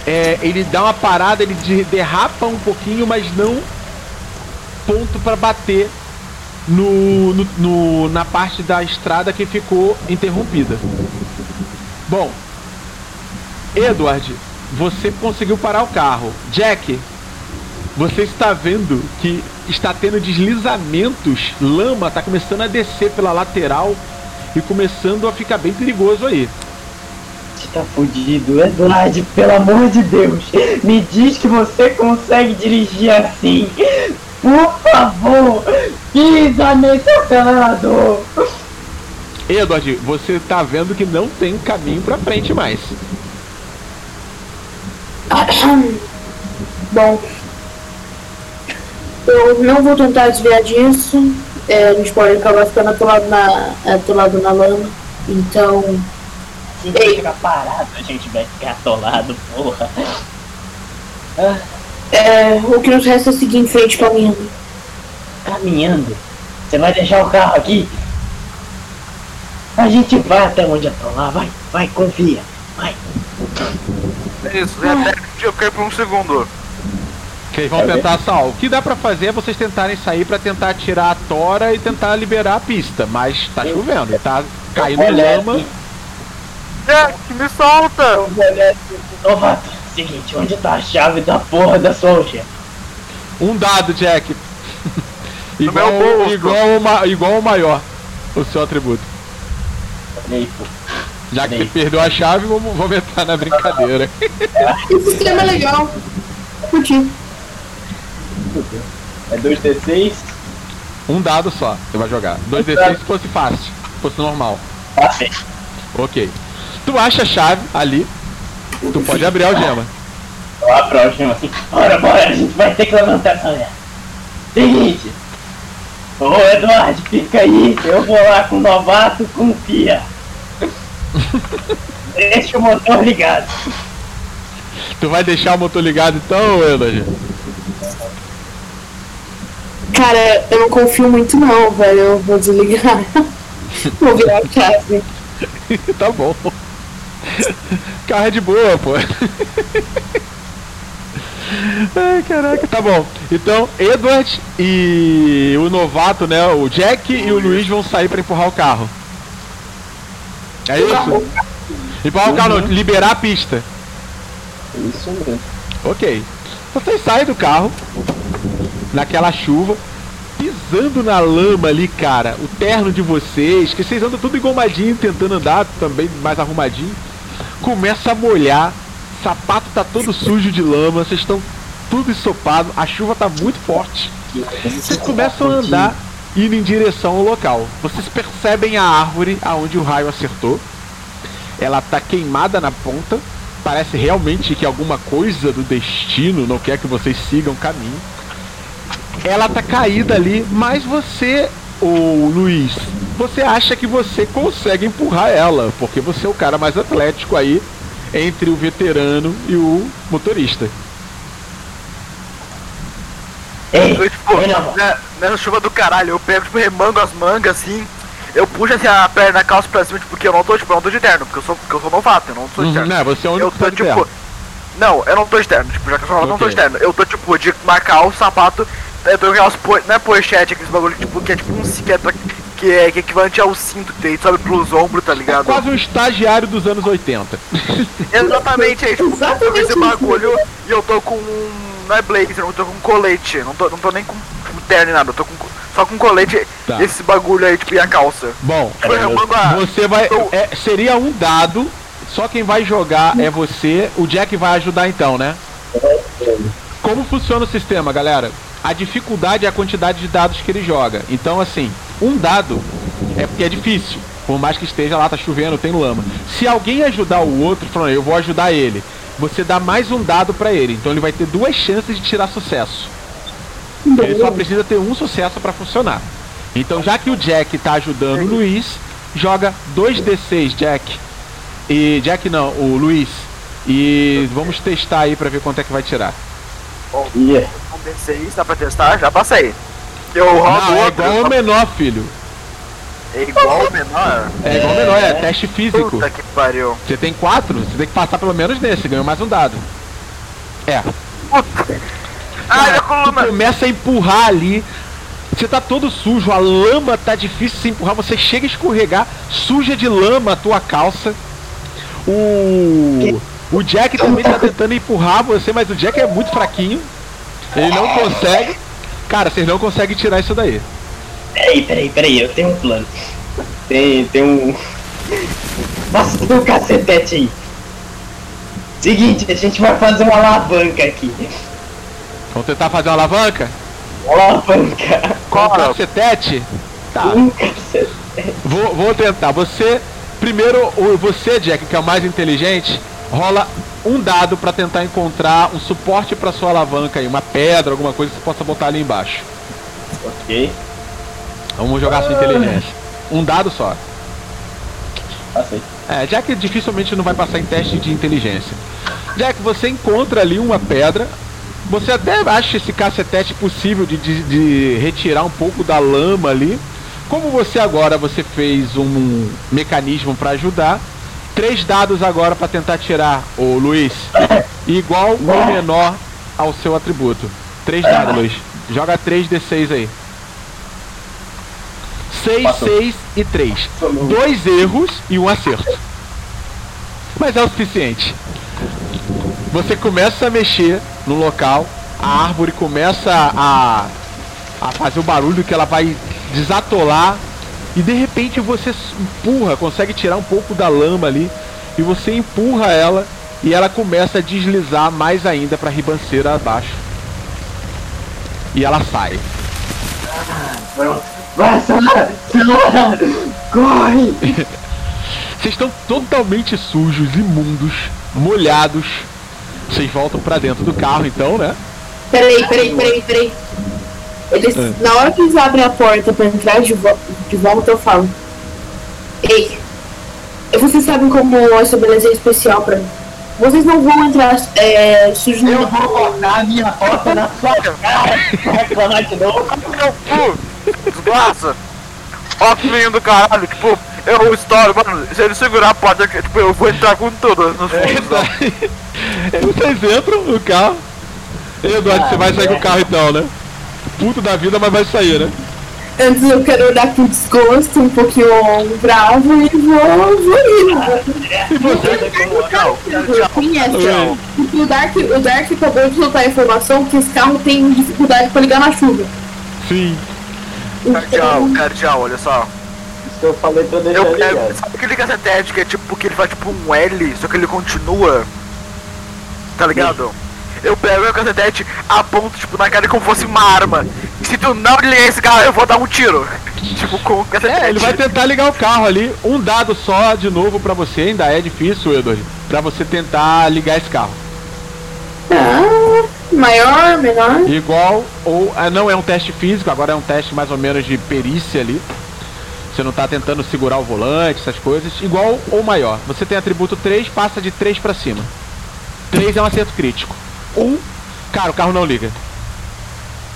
é, ele dá uma parada, ele de- derrapa um pouquinho, mas não ponto para bater no, no- no- na parte da estrada que ficou interrompida. Bom, Edward, você conseguiu parar o carro. Jack, você está vendo que está tendo deslizamentos, lama está começando a descer pela lateral e começando a ficar bem perigoso aí. Você tá fudido, Eduardo, pelo amor de Deus. Me diz que você consegue dirigir assim. Por favor, pisa nesse acelerador. Edward, você tá vendo que não tem caminho pra frente mais. Bom, eu não vou tentar desviar disso. É, a gente pode acabar ficando atolado na, atolado na lama. Então, Se a gente ficar parado, a gente vai ficar atolado, porra. é, o que nos resta é seguir em frente caminhando. Caminhando. Você vai deixar o carro aqui? A gente vai até onde atolar, vai, vai, confia. Vai. É isso, é até que eu caí por um segundo. Eles vão tentar salvar. O que dá pra fazer é vocês tentarem sair pra tentar tirar a tora e tentar liberar a pista. Mas tá chovendo, tá caindo Olha, lama. Jack, me solta! Novato, seguinte, onde tá a chave da porra da Soldier? Um dado, Jack. igual, igual, o ma- igual o maior. O seu atributo. Olha aí, pô. Já que perdeu a chave, vamos, vamos entrar na brincadeira. Esse sistema é legal. Curti. É 2d6. Um dado só, você vai jogar. 2d6 se fosse fácil, se fosse normal. Passei. Ok. Tu acha a chave ali. Tu pode abrir a algema. Eu abro a algema assim. Bora, bora, a gente vai ter que levantar essa mulher. Seguinte. Ô Eduardo, fica aí. Eu vou lá com o novato, confia. Deixa o motor ligado. Tu vai deixar o motor ligado então, Edward? Cara, eu não confio muito não, velho. Eu vou desligar. vou virar a chave. tá bom. Carro é de boa, pô. Ai, caraca, tá bom. Então, Edward e o novato, né? O Jack e o Luiz vão sair pra empurrar o carro. É isso? Empurrar o carro, não, liberar a pista. Isso mesmo. Ok. Vocês saem do carro, naquela chuva, pisando na lama ali, cara. O terno de vocês, que vocês andam tudo engomadinho, tentando andar também mais arrumadinho. Começa a molhar, sapato tá todo sujo de lama, vocês estão tudo ensopado, a chuva tá muito forte. Vocês começam a andar indo em direção ao local. Vocês percebem a árvore aonde o raio acertou. Ela tá queimada na ponta. Parece realmente que alguma coisa do destino não quer que vocês sigam o caminho. Ela tá caída ali, mas você, o Luiz, você acha que você consegue empurrar ela, porque você é o cara mais atlético aí entre o veterano e o motorista. Ei, Eu, tipo, Ei, novato. né, nessa chuva do caralho, eu pego, tipo, remango as mangas assim. Eu puxo assim a perna da calça pra cima, tipo, porque eu não tô, tipo, eu não tô de terno, porque eu sou, porque eu sou novato, eu não sou de Uhum, terno. né, você é o único eu que tá tô de tipo. terno. Não, eu não tô de terno, tipo, já que eu sou novato, eu não tô de terno. Eu tô tipo de marcar o sapato, eu tô com aquelas po... não é pochete, aqueles bagulho tipo, que é tipo um que é, que é, que é equivalente ao cinto que tem, sobe pros ombros, tá ligado? Quase um estagiário dos anos 80. Exatamente, aí, tipo, eu tô com Exatamente esse isso. bagulho e eu tô com um. Não é blazer, eu tô com colete. Não tô, não tô nem com tipo, terno nada, eu tô com, só com colete, Tá. esse bagulho aí, tipo, e a calça. Bom, Tipo, a- você vai. é, seria um dado, só quem vai jogar é você. O Jack vai ajudar então, né? Como funciona o sistema, galera? A dificuldade é a quantidade de dados que ele joga. Então, assim, um dado é porque é difícil. Por mais que esteja lá, tá chovendo, tem lama. Se alguém ajudar o outro, falando, eu vou ajudar ele, você dá mais um dado pra ele. Então ele vai ter duas chances de tirar sucesso. Ele só precisa ter um sucesso pra funcionar. Então, já que o Jack tá ajudando o Luiz, joga 2d6, Jack. E Jack não, o Luiz. E vamos testar aí pra ver quanto é que vai tirar. Ih, Um D6, dá pra testar? Já passei. Eu rodo Não, é igual ao menor, filho. É igual ao menor? É igual ao menor, é teste físico. Puta que pariu. Você tem quatro, você tem que passar pelo menos nesse, ganhou mais um dado. É. Puta. Ai, minha Tu começa a empurrar ali, Você tá todo sujo, a lama tá difícil de se empurrar, você chega a escorregar, suja de lama a tua calça. O. O Jack também tá tentando empurrar você, mas o Jack é muito fraquinho. Ele não consegue. Cara, vocês não conseguem tirar isso daí. Peraí, peraí, peraí, eu tenho um plano. Tem, tem um. Nossa, tem um cacetete aí. Seguinte, a gente vai fazer uma alavanca aqui. Vamos tentar fazer uma alavanca? Alavanca. Com o cacetete? Tá. Um cacetete. Vou, vou tentar. Você. Primeiro, você, Jack, que é o mais inteligente, rola um dado pra tentar encontrar um suporte pra sua alavanca aí, uma pedra, alguma coisa que você possa botar ali embaixo. Ok, Vamos jogar sua inteligência. Um dado só. passei. É, Jack dificilmente não vai passar em teste de inteligência. Jack, você encontra ali uma pedra. Você até acha esse cacetete possível de, de- de retirar um pouco da lama ali. Como você agora você fez um mecanismo para ajudar, três dados agora para tentar tirar o Luiz igual ou menor ao seu atributo. Três dados, Luiz. Joga 3 d6 aí. 6, Passou. 6 e 3. Dois erros e um acerto. Mas é o suficiente. Você começa a mexer no local, a árvore começa a, a fazer o barulho que ela vai desatolar e de repente você empurra, consegue tirar um pouco da lama ali e você empurra ela e ela começa a deslizar mais ainda para a ribanceira abaixo. E ela sai. Pronto. Vai, Samara! Samara! Corre! Vocês estão totalmente sujos, imundos, molhados. Vocês voltam pra dentro do carro então, né? Peraí, peraí, peraí, peraí. Eles, Ah. Na hora que eles abrem a porta pra entrar de, vo de volta, eu falo. Ei, vocês sabem como estabelecer especial pra mim. Vocês não vão entrar é, sujos Eu vou botar a minha porta na sua cara! Reclamar de novo? Meu cu! Desgraça! Ó que menino do caralho, tipo, eu estouro, mano, se ele segurar a porta, tipo, eu vou entrar com tudo nos fundos. ó. Vocês entram no carro. Ei, Eduardo, você vai sair com o carro então, né? Puto da vida, mas vai sair, né? Antes eu quero olhar com desgosto, um pouquinho bravo e vou, vou ir. E você? Porque o Dark, o Dark acabou de soltar a informação que esse carro tem dificuldade pra ligar na chuva. Sim. Cardeal, cardeal, olha só. Isso que eu falei pra deixar Eu pego, ligado. sabe aquele cacetete que é tipo, que ele faz tipo um L, só que ele continua? Tá ligado? Eu pego meu cacetete, aponto tipo na cara como fosse uma arma. E se tu não ligar esse carro, eu vou dar um tiro. Tipo, com o cacetete. É, ele vai tentar ligar o carro ali. Um dado só de novo pra você, ainda é difícil, Edward. Pra você tentar ligar esse carro. Ah, maior, menor. Igual ou ah, não é um teste físico, agora é um teste mais ou menos de perícia ali. Você não tá tentando segurar o volante, essas coisas. Igual ou maior. Você tem atributo 3, passa de 3 pra cima. 3 é um acerto crítico. 1, cara, o carro não liga.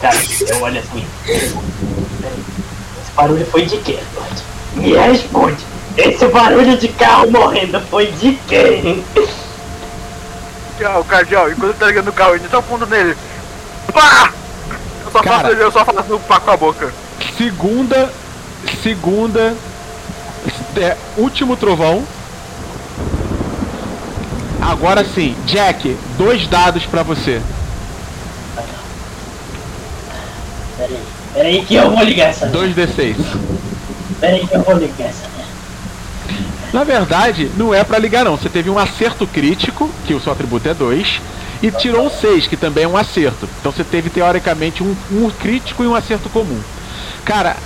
Cara, eu olho assim. Esse barulho foi de quê, Eduardo? Me responde. Esse barulho de carro morrendo foi de quem? Cardeal, cardeal, enquanto ele tá ligando o carro, ele tá fundo nele. Pá! Eu só Cara. faço, eu só faço um pá com a boca. Segunda, segunda, é, último trovão. Agora sim, Jack, dois dados pra você. Peraí, peraí que eu vou ligar essa merda. 2d6. Peraí que eu vou ligar essa. Na verdade, não é pra ligar não. Você teve um acerto crítico, que o seu atributo é 2, e tirou um 6, que também é um acerto. Então você teve teoricamente um, um crítico e um acerto comum. Cara,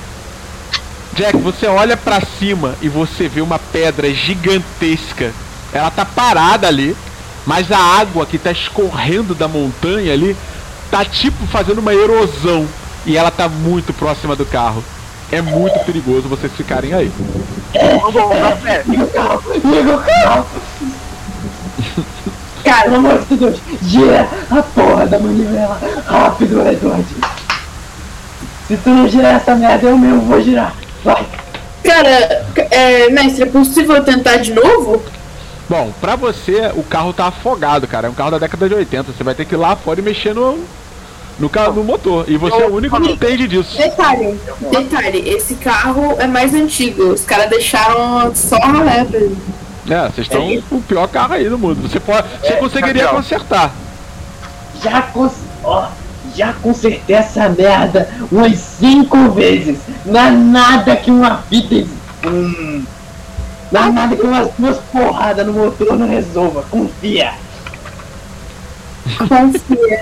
Jack, você olha pra cima e você vê uma pedra gigantesca. Ela tá parada ali, mas a água que tá escorrendo da montanha ali tá tipo fazendo uma erosão e ela tá muito próxima do carro. É muito perigoso vocês ficarem aí. Vamos, vamos, na fé. Liga o carro, liga o carro. Cara, Pelo amor de Deus, gira a porra da manivela. Rápido, Edward. Se tu não girar essa merda, eu mesmo vou girar. Vai. cara, é, mestre, é possível eu tentar de novo? Bom, pra você, o carro tá afogado, cara. É um carro da década de 80. Você vai ter que ir lá fora e mexer no, no, ca- no motor. E você é o único que entende disso. Detalhe, detalhe, esse carro é mais antigo. Os caras deixaram só a ralé ele. É, vocês estão com o pior carro aí do mundo. Você, pode, você conseguiria Raquel. consertar. Já cons... ó, já consertei essa merda umas cinco vezes. Não é nada que uma fita. Hum, não é nada que umas duas porradas no motor não resolva. Confia. Confia.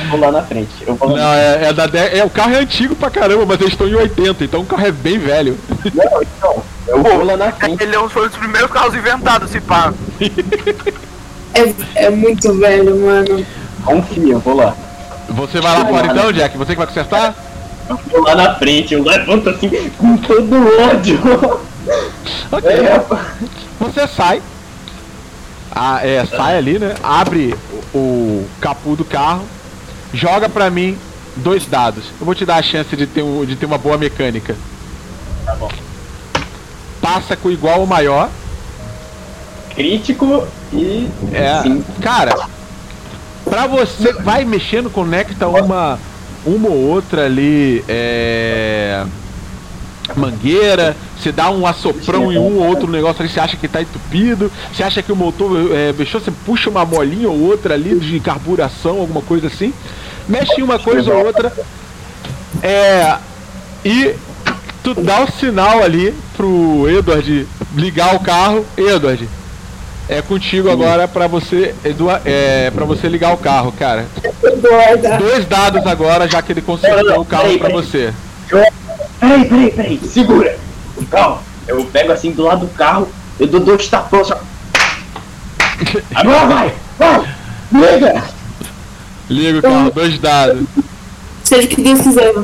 Eu vou lá na frente. Eu vou Não, é, é da de- é, o carro é antigo pra caramba, mas eles estão em 80, então o carro é bem velho. Não, então. Eu vou lá na frente. Ele é um dos primeiros carros inventados, se pá. É, é muito velho, mano. Confia, eu vou lá. Você vai lá fora então, Jack? Você que vai consertar? Eu vou lá na frente, eu levanto assim com todo ódio. Ok. É, Você sai. Ah, é, sai ali, né? Abre o, o capu do carro. Joga pra mim dois dados. Eu vou te dar a chance de ter, um, de ter uma boa mecânica. Tá bom. Passa com igual ou maior. Crítico e. É. Sim. Cara, pra você vai mexendo, conecta uma uma ou outra ali é mangueira, você dá um assoprão em um ou outro negócio ali, você acha que tá entupido, você acha que o motor é, mexeu, você puxa uma molinha ou outra ali de carburação, alguma coisa assim, mexe em uma coisa ou outra, é e tu dá o sinal ali pro Edward ligar o carro, Edward, é contigo agora pra você, é, para você ligar o carro, cara. Dois dados agora, já que ele consertou o carro peraí. você. Peraí, peraí, peraí. Segura! Calma, eu pego assim do lado do carro, eu dou dois tapões só. Agora vai! Vai! Liga! Liga o carro, dois dados. Seja o que Deus quiser.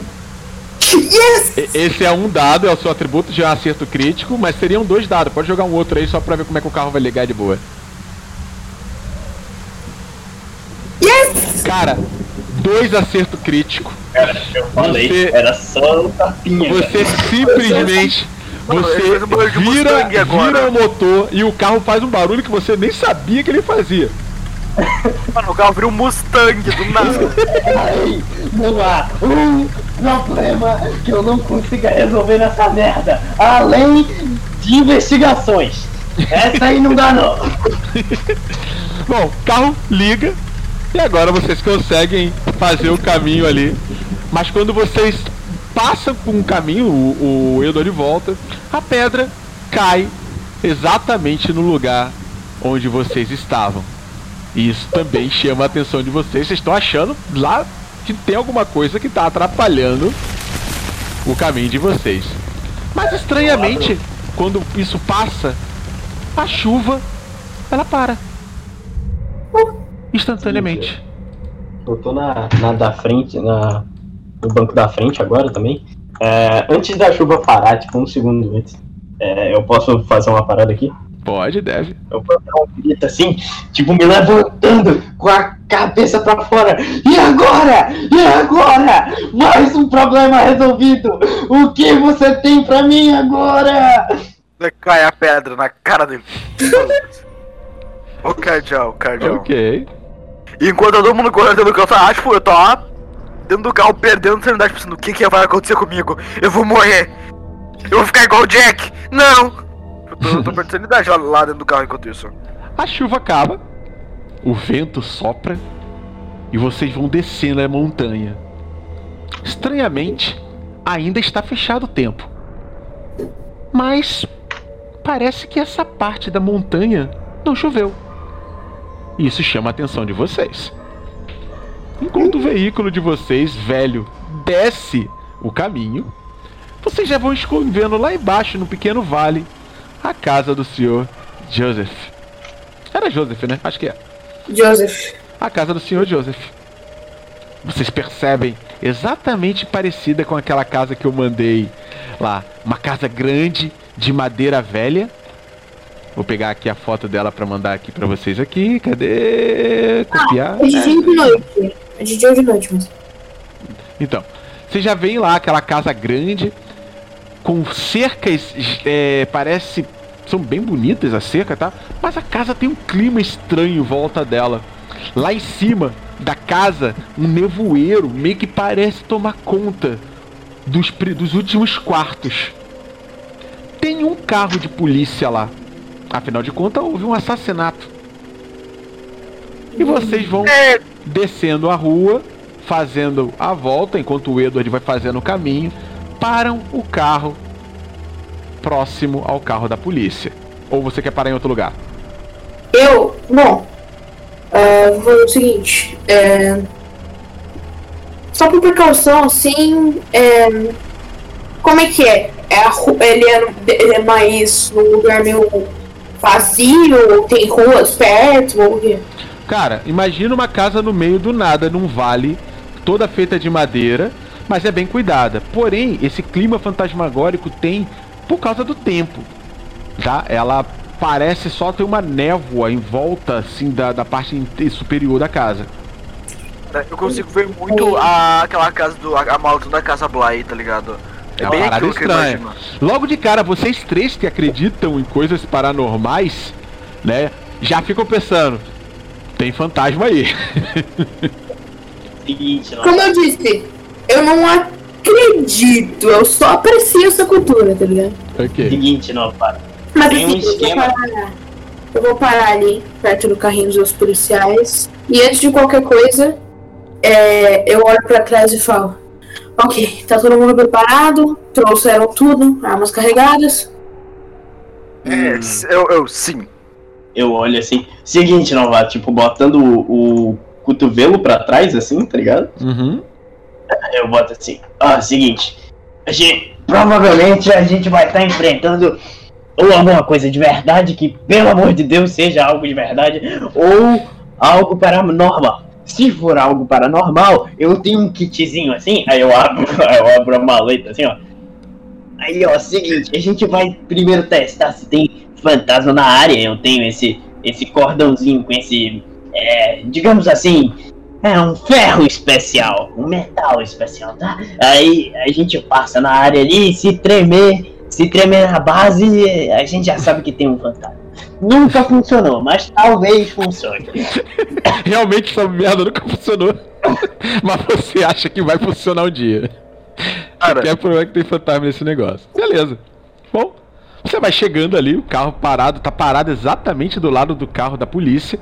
Yes! Esse é um dado, é o seu atributo de um acerto crítico, mas seriam dois dados. Pode jogar um outro aí só pra ver como é que o carro vai ligar de boa. Yes! Cara, dois acerto crítico. Cara, eu falei, Você- era só um tapinha. Você cara. simplesmente. Você vira, vira o motor e o carro faz um barulho que você nem sabia que ele fazia. Mano, o carro virou um Mustang do nada. Aí, não há um problema que eu não consiga resolver nessa merda. Além de investigações. Essa aí não dá não. Bom, carro liga e agora vocês conseguem fazer o caminho ali. Mas quando vocês passam por um caminho, o, o Edward volta, a pedra cai exatamente no lugar onde vocês estavam. E isso também chama a atenção de vocês. Vocês estão achando lá que tem alguma coisa que está atrapalhando o caminho de vocês. Mas estranhamente, quando isso passa, a chuva ela para instantaneamente. Eu tô na, na da frente, na, no banco da frente agora também. É, antes da chuva parar, tipo um segundo antes, é, eu posso fazer uma parada aqui? Pode, deve. Eu vou dar um grito assim, tipo, me levantando com a cabeça pra fora. E agora? E agora? Mais um problema resolvido! O que você tem pra mim agora? Cai a pedra na cara dele. Ô cardeal, cardeal. Ok. E enquanto todo mundo correndo do carro, tá, tipo, eu tô dentro do carro perdendo sanidade, pensando, o que que vai acontecer comigo? Eu vou morrer! Eu vou ficar igual o Jack! Não! Eu tô, tô perdendo sanidade lá, lá dentro do carro enquanto isso. A chuva acaba, o vento sopra e vocês vão descendo a montanha. Estranhamente, ainda está fechado o tempo. Mas parece que essa parte da montanha não choveu. Isso chama a atenção de vocês. Enquanto o veículo de vocês, velho, desce o caminho, vocês já vão escondendo lá embaixo, no pequeno vale, a casa do senhor Joseph. Era Joseph, né? Acho que é. Joseph. A casa do senhor Joseph. Vocês percebem exatamente parecida com aquela casa que eu mandei lá. Uma casa grande, de madeira velha. Vou pegar aqui a foto dela pra mandar aqui pra vocês aqui. Cadê? Copiar. É de noite. É de dia ou de noite, mas. Então, você já vem lá aquela casa grande com cercas, é, parece são bem bonitas as cercas, tá? Mas a casa tem um clima estranho em volta dela. Lá em cima da casa um nevoeiro meio que parece tomar conta dos, dos últimos quartos. Tem um carro de polícia lá. Afinal de contas, houve um assassinato. E vocês vão É, descendo a rua, fazendo a volta, enquanto o Edward vai fazendo o caminho, param o carro próximo ao carro da polícia. Ou você quer parar em outro lugar? Eu, bom, é, vou fazer o seguinte, é, só por precaução, assim, é, como é que é? é a ru- ele, é, é mais num lugar meio vazio, tem ruas perto, ou o quê? Cara, imagina uma casa no meio do nada, num vale, toda feita de madeira, mas é bem cuidada. Porém, esse clima fantasmagórico tem por causa do tempo, tá? Ela parece só ter uma névoa em volta, assim, da, da parte superior da casa. cara, eu consigo ver muito a, aquela casa do. A, a maldição da casa Bly, tá ligado? É É bem parada eu estranha. Logo de cara, vocês três que acreditam em coisas paranormais, né? Já ficam pensando, tem fantasma aí. Seguinte, Como eu disse, eu não acredito, eu só aprecio essa cultura, tá ligado? ok. seguinte, novato. Mas Tem um assim, eu, vou esquema. parar, eu vou parar ali, perto do carrinho dos policiais. E antes de qualquer coisa, é, eu olho pra trás e falo: Ok, tá todo mundo preparado? Trouxeram tudo, armas carregadas. É, s- eu, eu, sim. Eu olho assim. Seguinte, novato, tipo, botando o, o cotovelo pra trás, assim, tá ligado? Uhum. Eu boto assim. Ó, seguinte. A gente, provavelmente a gente vai estar enfrentando ou alguma coisa de verdade, que pelo amor de Deus seja algo de verdade, ou algo paranormal. Se for algo paranormal, eu tenho um kitzinho assim, aí eu abro, eu abro a maleta assim, ó. Aí, ó, seguinte, a gente vai primeiro testar se tem fantasma na área. Eu tenho esse, esse cordãozinho com esse, é, digamos assim, é um ferro especial, um metal especial, tá? Aí a gente passa na área ali, se tremer, se tremer na base, a gente já sabe que tem um fantasma. Nunca funcionou, mas talvez funcione. Realmente essa merda nunca funcionou. Mas você acha que vai funcionar um dia. Cara. Você quer provar que tem fantasma nesse negócio. Beleza. Bom, você vai chegando ali, o carro parado, tá parado exatamente do lado do carro da polícia.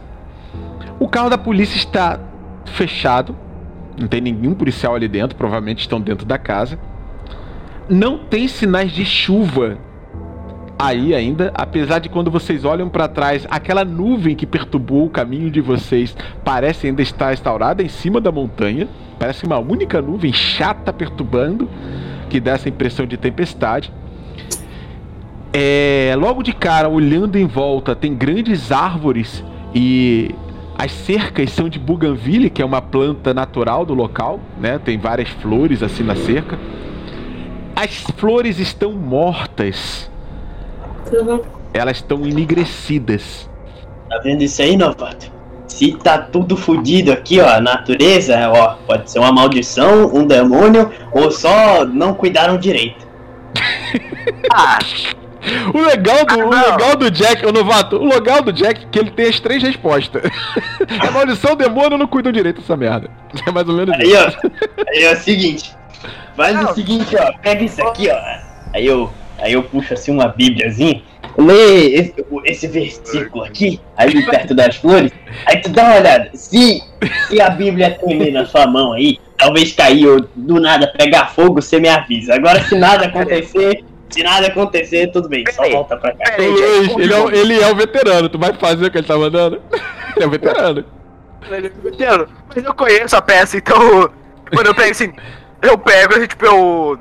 O carro da polícia está fechado. Não tem nenhum policial ali dentro, provavelmente estão dentro da casa. Não tem sinais de chuva aí ainda, apesar de quando vocês olham para trás, aquela nuvem que perturbou o caminho de vocês parece ainda estar instaurada em cima da montanha. Parece uma única nuvem chata perturbando, que dá essa impressão de tempestade. É, logo de cara, olhando em volta, tem grandes árvores e as cercas são de bougainville, que é uma planta natural do local, né? Tem várias flores assim na cerca. As flores estão mortas, elas estão enegrecidas. Tá vendo isso aí, novato? Se tá tudo fudido aqui, ó, a natureza, ó, pode ser uma maldição, um demônio, ou só não cuidaram direito. Ah, O legal do, o não. legal do Jack, o novato, o legal do Jack é que ele tem as três respostas. É maldição, demônio, não cuidam direito dessa merda. É mais ou menos Aí, isso. ó, aí é o seguinte, faz Não. o seguinte, ó, pega isso aqui, ó. Aí eu, aí eu puxo assim uma bíbliazinha, lê esse, esse versículo aqui, ali perto das flores, aí tu dá uma olhada. Se, se a Bíblia tremer na sua mão aí, talvez cair ou do nada pegar fogo, você me avisa. Agora se nada acontecer, se nada acontecer, tudo bem, só volta pra cá. Peraí, Luiz, ele, é, o- ele é o veterano, tu vai fazer o que ele tá mandando? Ele é o veterano. Entendo, mas eu conheço a peça, então. Quando eu pego assim, eu pego, tipo, eu.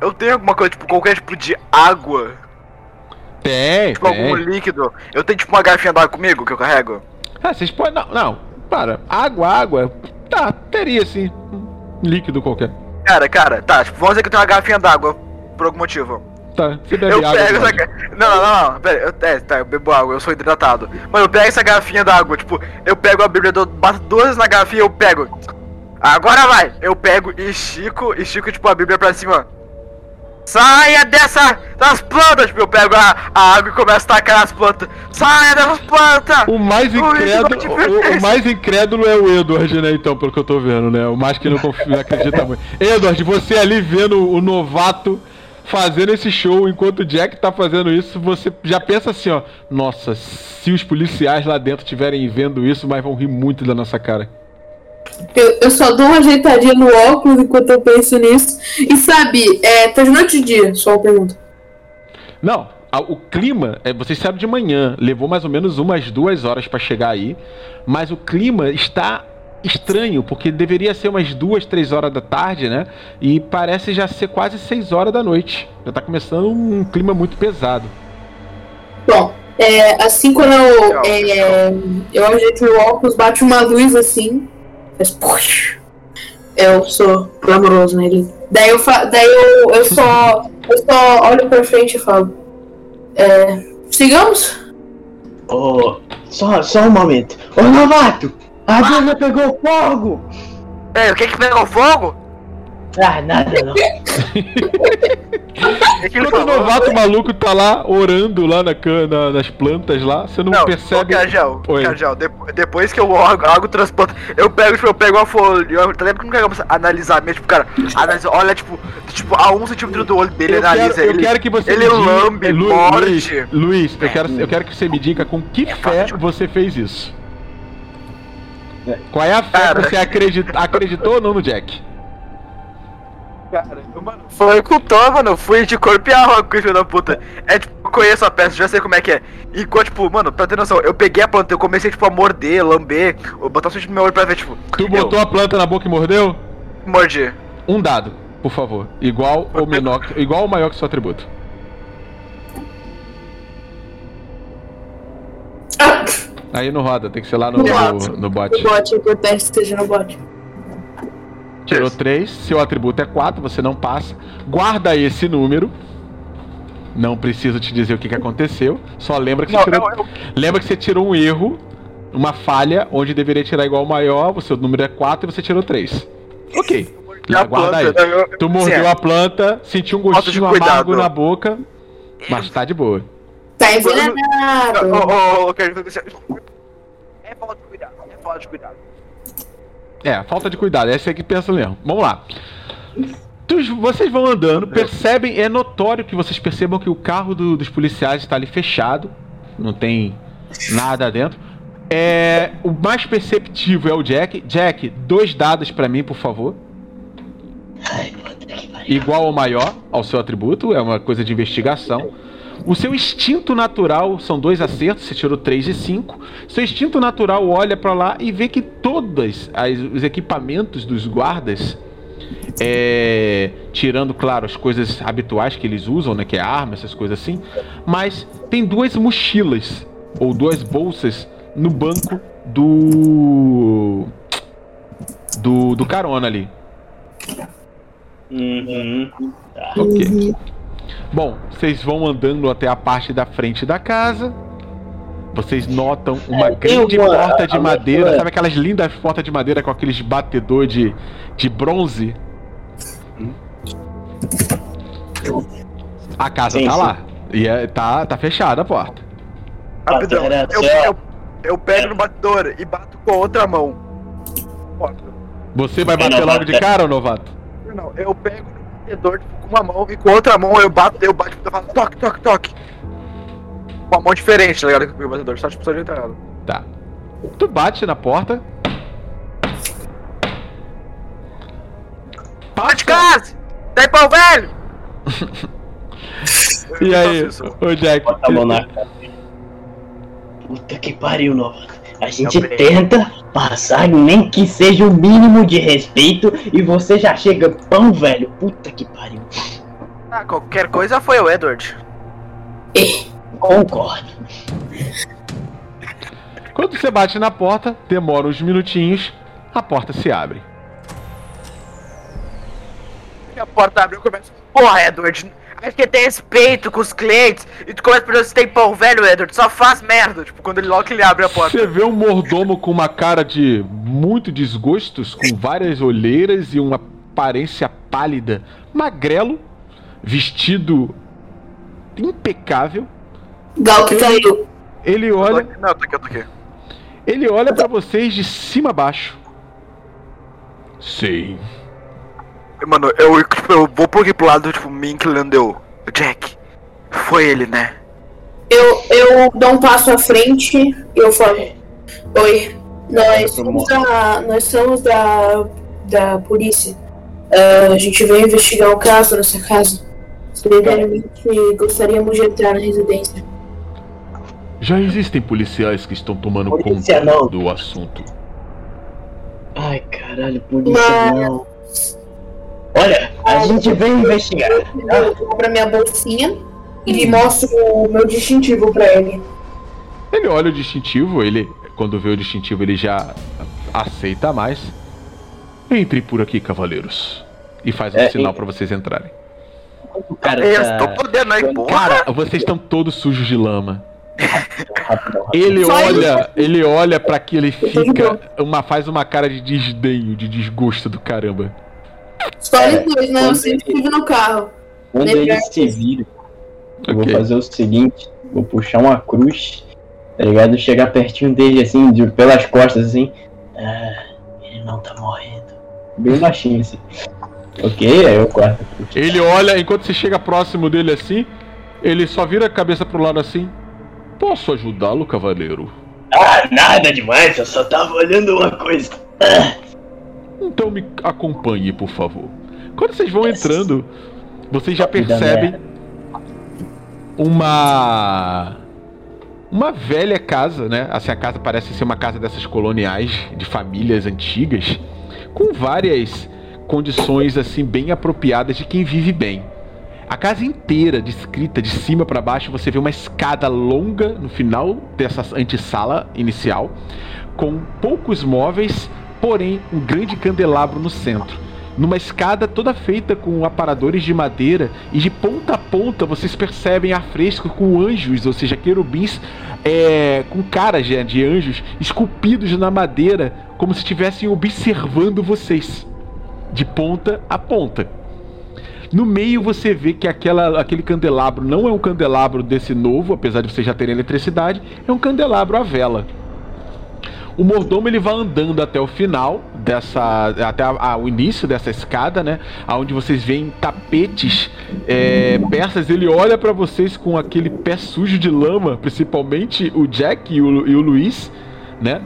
Eu tenho alguma coisa, tipo, qualquer tipo de água, Tem, tipo, algum tem. líquido. Eu tenho, tipo, uma garrafinha d'água comigo que eu carrego. Ah, vocês podem. Não, não, para. Água, água. Tá, teria sim. Líquido qualquer. Cara, cara, tá, tipo, vamos dizer que eu tenho uma garrafinha d'água, por algum motivo. Tá, você bebe Eu água. pego essa. Não, não, não, pera, eu, é, tá, eu bebo água, eu sou hidratado. Mano, eu pego essa garrafinha d'água, tipo, eu pego a Bíblia, eu bato duas na garrafinha, eu pego. Agora vai! Eu pego e estico, estico, tipo, a Bíblia pra cima. Saia dessa. das plantas! Tipo, eu pego a, a água e começo a tacar nas plantas. Saia dessas plantas! O mais incrédulo, o, o mais incrédulo é o Edward, né? Então, pelo que eu tô vendo, né? O mais que não, confia, não acredita muito. Edward, você ali vendo o novato fazendo esse show enquanto o Jack tá fazendo isso, você já pensa assim, ó. Nossa, se os policiais lá dentro estiverem vendo isso, mas vão rir muito da nossa cara. Eu, eu só dou uma ajeitadinha no óculos enquanto eu penso nisso. E sabe, é, tá de noite de dia? Só uma pergunta. Não, a- o clima, é, vocês saíram de manhã, levou mais ou menos umas duas horas pra chegar aí, mas o clima está estranho, porque deveria ser umas duas, três horas da tarde, né? E parece já ser quase seis horas da noite. Já tá começando um clima muito pesado. Bom, é, assim quando eu, é, eu ajeito o óculos, bate uma luz assim. Faz puxa. Eu sou glamouroso nele. Daí eu, fa- daí eu, eu só. Eu só olho pra frente e falo. É, sigamos? Ô, só, só um momento. Ô, novato! A Bruna pegou fogo! Ei, o que que pegou fogo? Ah, nada não. O que, que ele Enquanto o falou? novato maluco tá lá orando lá na, can- na- nas plantas lá, você não, Não, percebe. Ô, Cajal, Oi. Cajal, depo- depois que eu água, água transplanta, eu pego, tipo, eu pego uma folha, eu, tá lembra que não analisar mesmo, tipo, cara, analisa, olha, tipo, tipo, a um centímetro do olho dele, Eu analisa quero, eu ele. quero que você ele me diga, lambe, Lu- morde. Luiz, Luiz, eu quero, eu quero que você me diga com que fé você fez isso. Qual é a fé Cara. você acredita, acreditou ou não no Jack? Cara, eu, mano, foi com o Tom, mano, fui de corpo e alma com filho da puta. É tipo, eu conheço a peça, já sei como é que é. E tipo, mano, pra ter noção, eu peguei a planta, eu comecei, tipo, a morder, lamber, eu botar o no meu olho pra ver, tipo, Tu botou a planta na boca e mordeu? eu mordi. Um dado, por favor. Igual ou menor, que- igual ou maior que seu atributo. Aí não roda, tem que ser lá no, No no, bot. no o bot. bot, é importante que esteja no bot. Tirou 3, seu atributo é 4, você não passa. Guarda esse número. Não preciso te dizer o que, que aconteceu. Só lembra que, Não, você tirou, eu- eu- lembra que você tirou um erro, uma falha, onde deveria tirar igual ao maior, o seu número é 4 e você tirou 3. Ok. Lá, guarda aí. planta, eu- eu- Tu Sim, mordeu é. a planta, sentiu um gostinho amargo na boca, mas tá de boa. Tá envenenado. Ô, ô, ô, É falta de cuidado, é falta de cuidado. É, falta de cuidado, essa é que pensa mesmo. Vamos lá. Vocês vão andando, percebem, é notório que vocês percebam que o carro do- dos policiais está ali fechado, não tem nada dentro. É, o mais perceptivo é o Jack. Jack, dois dados pra mim, por favor. Igual ou maior ao seu atributo, é uma coisa de investigação. O seu instinto natural são dois acertos, você tirou 3 e 5. Seu instinto natural olha pra lá e vê que todos os equipamentos dos guardas, é, tirando, claro, as coisas habituais que eles usam, né, que é arma, essas coisas assim, mas tem duas mochilas ou duas bolsas no banco do do, do carona ali. Uhum. Ok. Bom, vocês vão andando até a parte da frente da casa. Vocês notam uma É, grande uma- porta de a- a- madeira, é. sabe aquelas lindas portas de madeira com aqueles batedor de, de bronze? A casa Sim, tá sim. lá. E é- tá, tá fechada a porta. Rapidão, Era eu, eu, eu pego no batedor e bato com a outra mão. Foda. Você vai É, bater logo de cara, ô novato? Não, eu pego batedor tipo, com uma mão e com a outra mão eu bato, eu bato, eu falo toque, toque, toque. Com uma mão diferente, tá ligado? Que o batedor só tipo só de entrada. Tá. Tu bate na porta. Bate casa! Daí pau velho! E aí, ô Jack? Bota a mão na cara. Puta que pariu, novato. A gente tenta passar nem que seja o mínimo de respeito e você já chega pão velho. Puta que pariu. Ah, qualquer coisa foi o Edward. Concordo. Quando você bate na porta, demora uns minutinhos, a porta se abre. E a porta abre e eu começo. Porra, Edward, acho que tem respeito com os clientes. E tu começa a perguntar se tem pão velho, Edward. Só faz merda. Tipo, quando ele logo que ele abre a porta. Você vê um mordomo com uma cara de muito desgostos, com várias olheiras e uma aparência pálida, magrelo, vestido impecável. Gal que caiu. Ele olha. Não, tô aqui, eu tô aqui. ele olha para vocês de cima a baixo. Sim. Mano, eu, tipo, eu vou pro aqui pro lado, tipo, me inclinando eu. Jack, foi ele, né? Eu, eu dou um passo à frente e eu falo: Oi, nós somos da, nós somos da, da polícia. Ah, a gente veio investigar um caso nessa casa. Primeiramente, gostaríamos de entrar na residência. Já existem policiais que estão tomando Polícia conta não. do assunto. Ai, caralho, polícia Mas- não. Olha, a gente veio investigar. Eu vou pra minha bolsinha e mostro o meu distintivo pra ele. Ele olha o distintivo, ele quando vê o distintivo ele já aceita mais. Entre por aqui, cavaleiros. E faz um É, sinal e- para vocês entrarem. O cara eu tá... estou podendo aí, porra. Cara, vocês estão todos sujos de lama. Ele olha, ele olha para e tô de fica uma faz uma cara de desdenho, de desgosto do caramba. Só É, eles dois, né? Eu sempre estive no carro. Quando ele se vira, eu vou Ok. fazer o seguinte: vou puxar uma cruz, tá ligado? Chegar pertinho dele assim, de- pelas costas assim. Ah, ele não tá morrendo. Bem baixinho assim. Ok, aí eu corto. a cruz. Ele olha, enquanto você chega próximo dele assim, ele só vira a cabeça pro lado assim. Posso ajudá-lo, cavaleiro? Ah, nada demais, eu só tava olhando uma coisa. Ah, Então me acompanhe, por favor. Quando vocês vão entrando, vocês já percebem uma uma velha casa, né? Assim, a casa parece ser uma casa dessas coloniais de famílias antigas, com várias condições assim bem apropriadas de quem vive bem. A casa inteira descrita de cima para baixo, você vê uma escada longa no final dessa antessala inicial, com poucos móveis, porém um grande candelabro no centro. Numa escada toda feita com aparadores de madeira e de ponta a ponta vocês percebem a fresco com anjos, ou seja, querubins é, com caras de, anjos esculpidos na madeira, como se estivessem observando vocês, de ponta a ponta. No meio você vê que aquela, aquele candelabro não é um candelabro desse novo, apesar de vocês já terem eletricidade, é um candelabro à vela. O mordomo ele vai andando até o final dessa, até a- a- o início dessa escada, né? Aonde vocês veem tapetes é, persas. Ele olha pra vocês com aquele pé sujo de lama, principalmente o Jack e o, e o Luiz, né?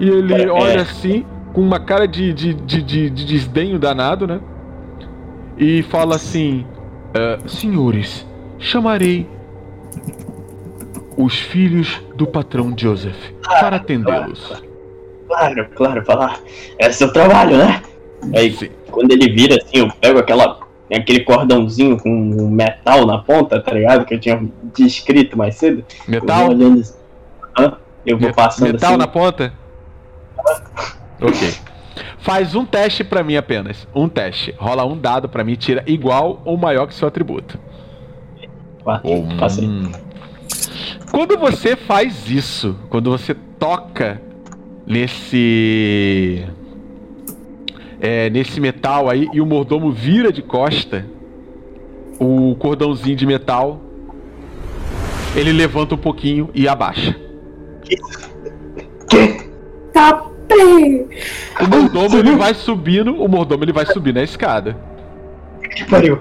E ele É. olha assim com uma cara de, de, de, de- de desdenho danado, né? E fala assim: "Ah, Senhores, chamarei os filhos do patrão Joseph para atendê-los. claro, claro, falar. É seu trabalho, né? Aí Sim. quando ele vira assim, eu pego aquela. aquele cordãozinho com metal na ponta, tá ligado? Que eu tinha descrito mais cedo. Eu Metal? vou olhando assim. Eu vou passando Metal assim. na ponta? Ok. Faz um teste pra mim apenas. Um teste. Rola um dado pra mim tira igual ou maior que seu atributo. Quatro. Passei. Quando você faz isso, quando você toca nesse é, nesse metal aí e o mordomo vira de costa, o cordãozinho de metal ele levanta um pouquinho e abaixa. Tá bem. O mordomo ele vai subindo, o mordomo ele vai subir na escada. Que pariu.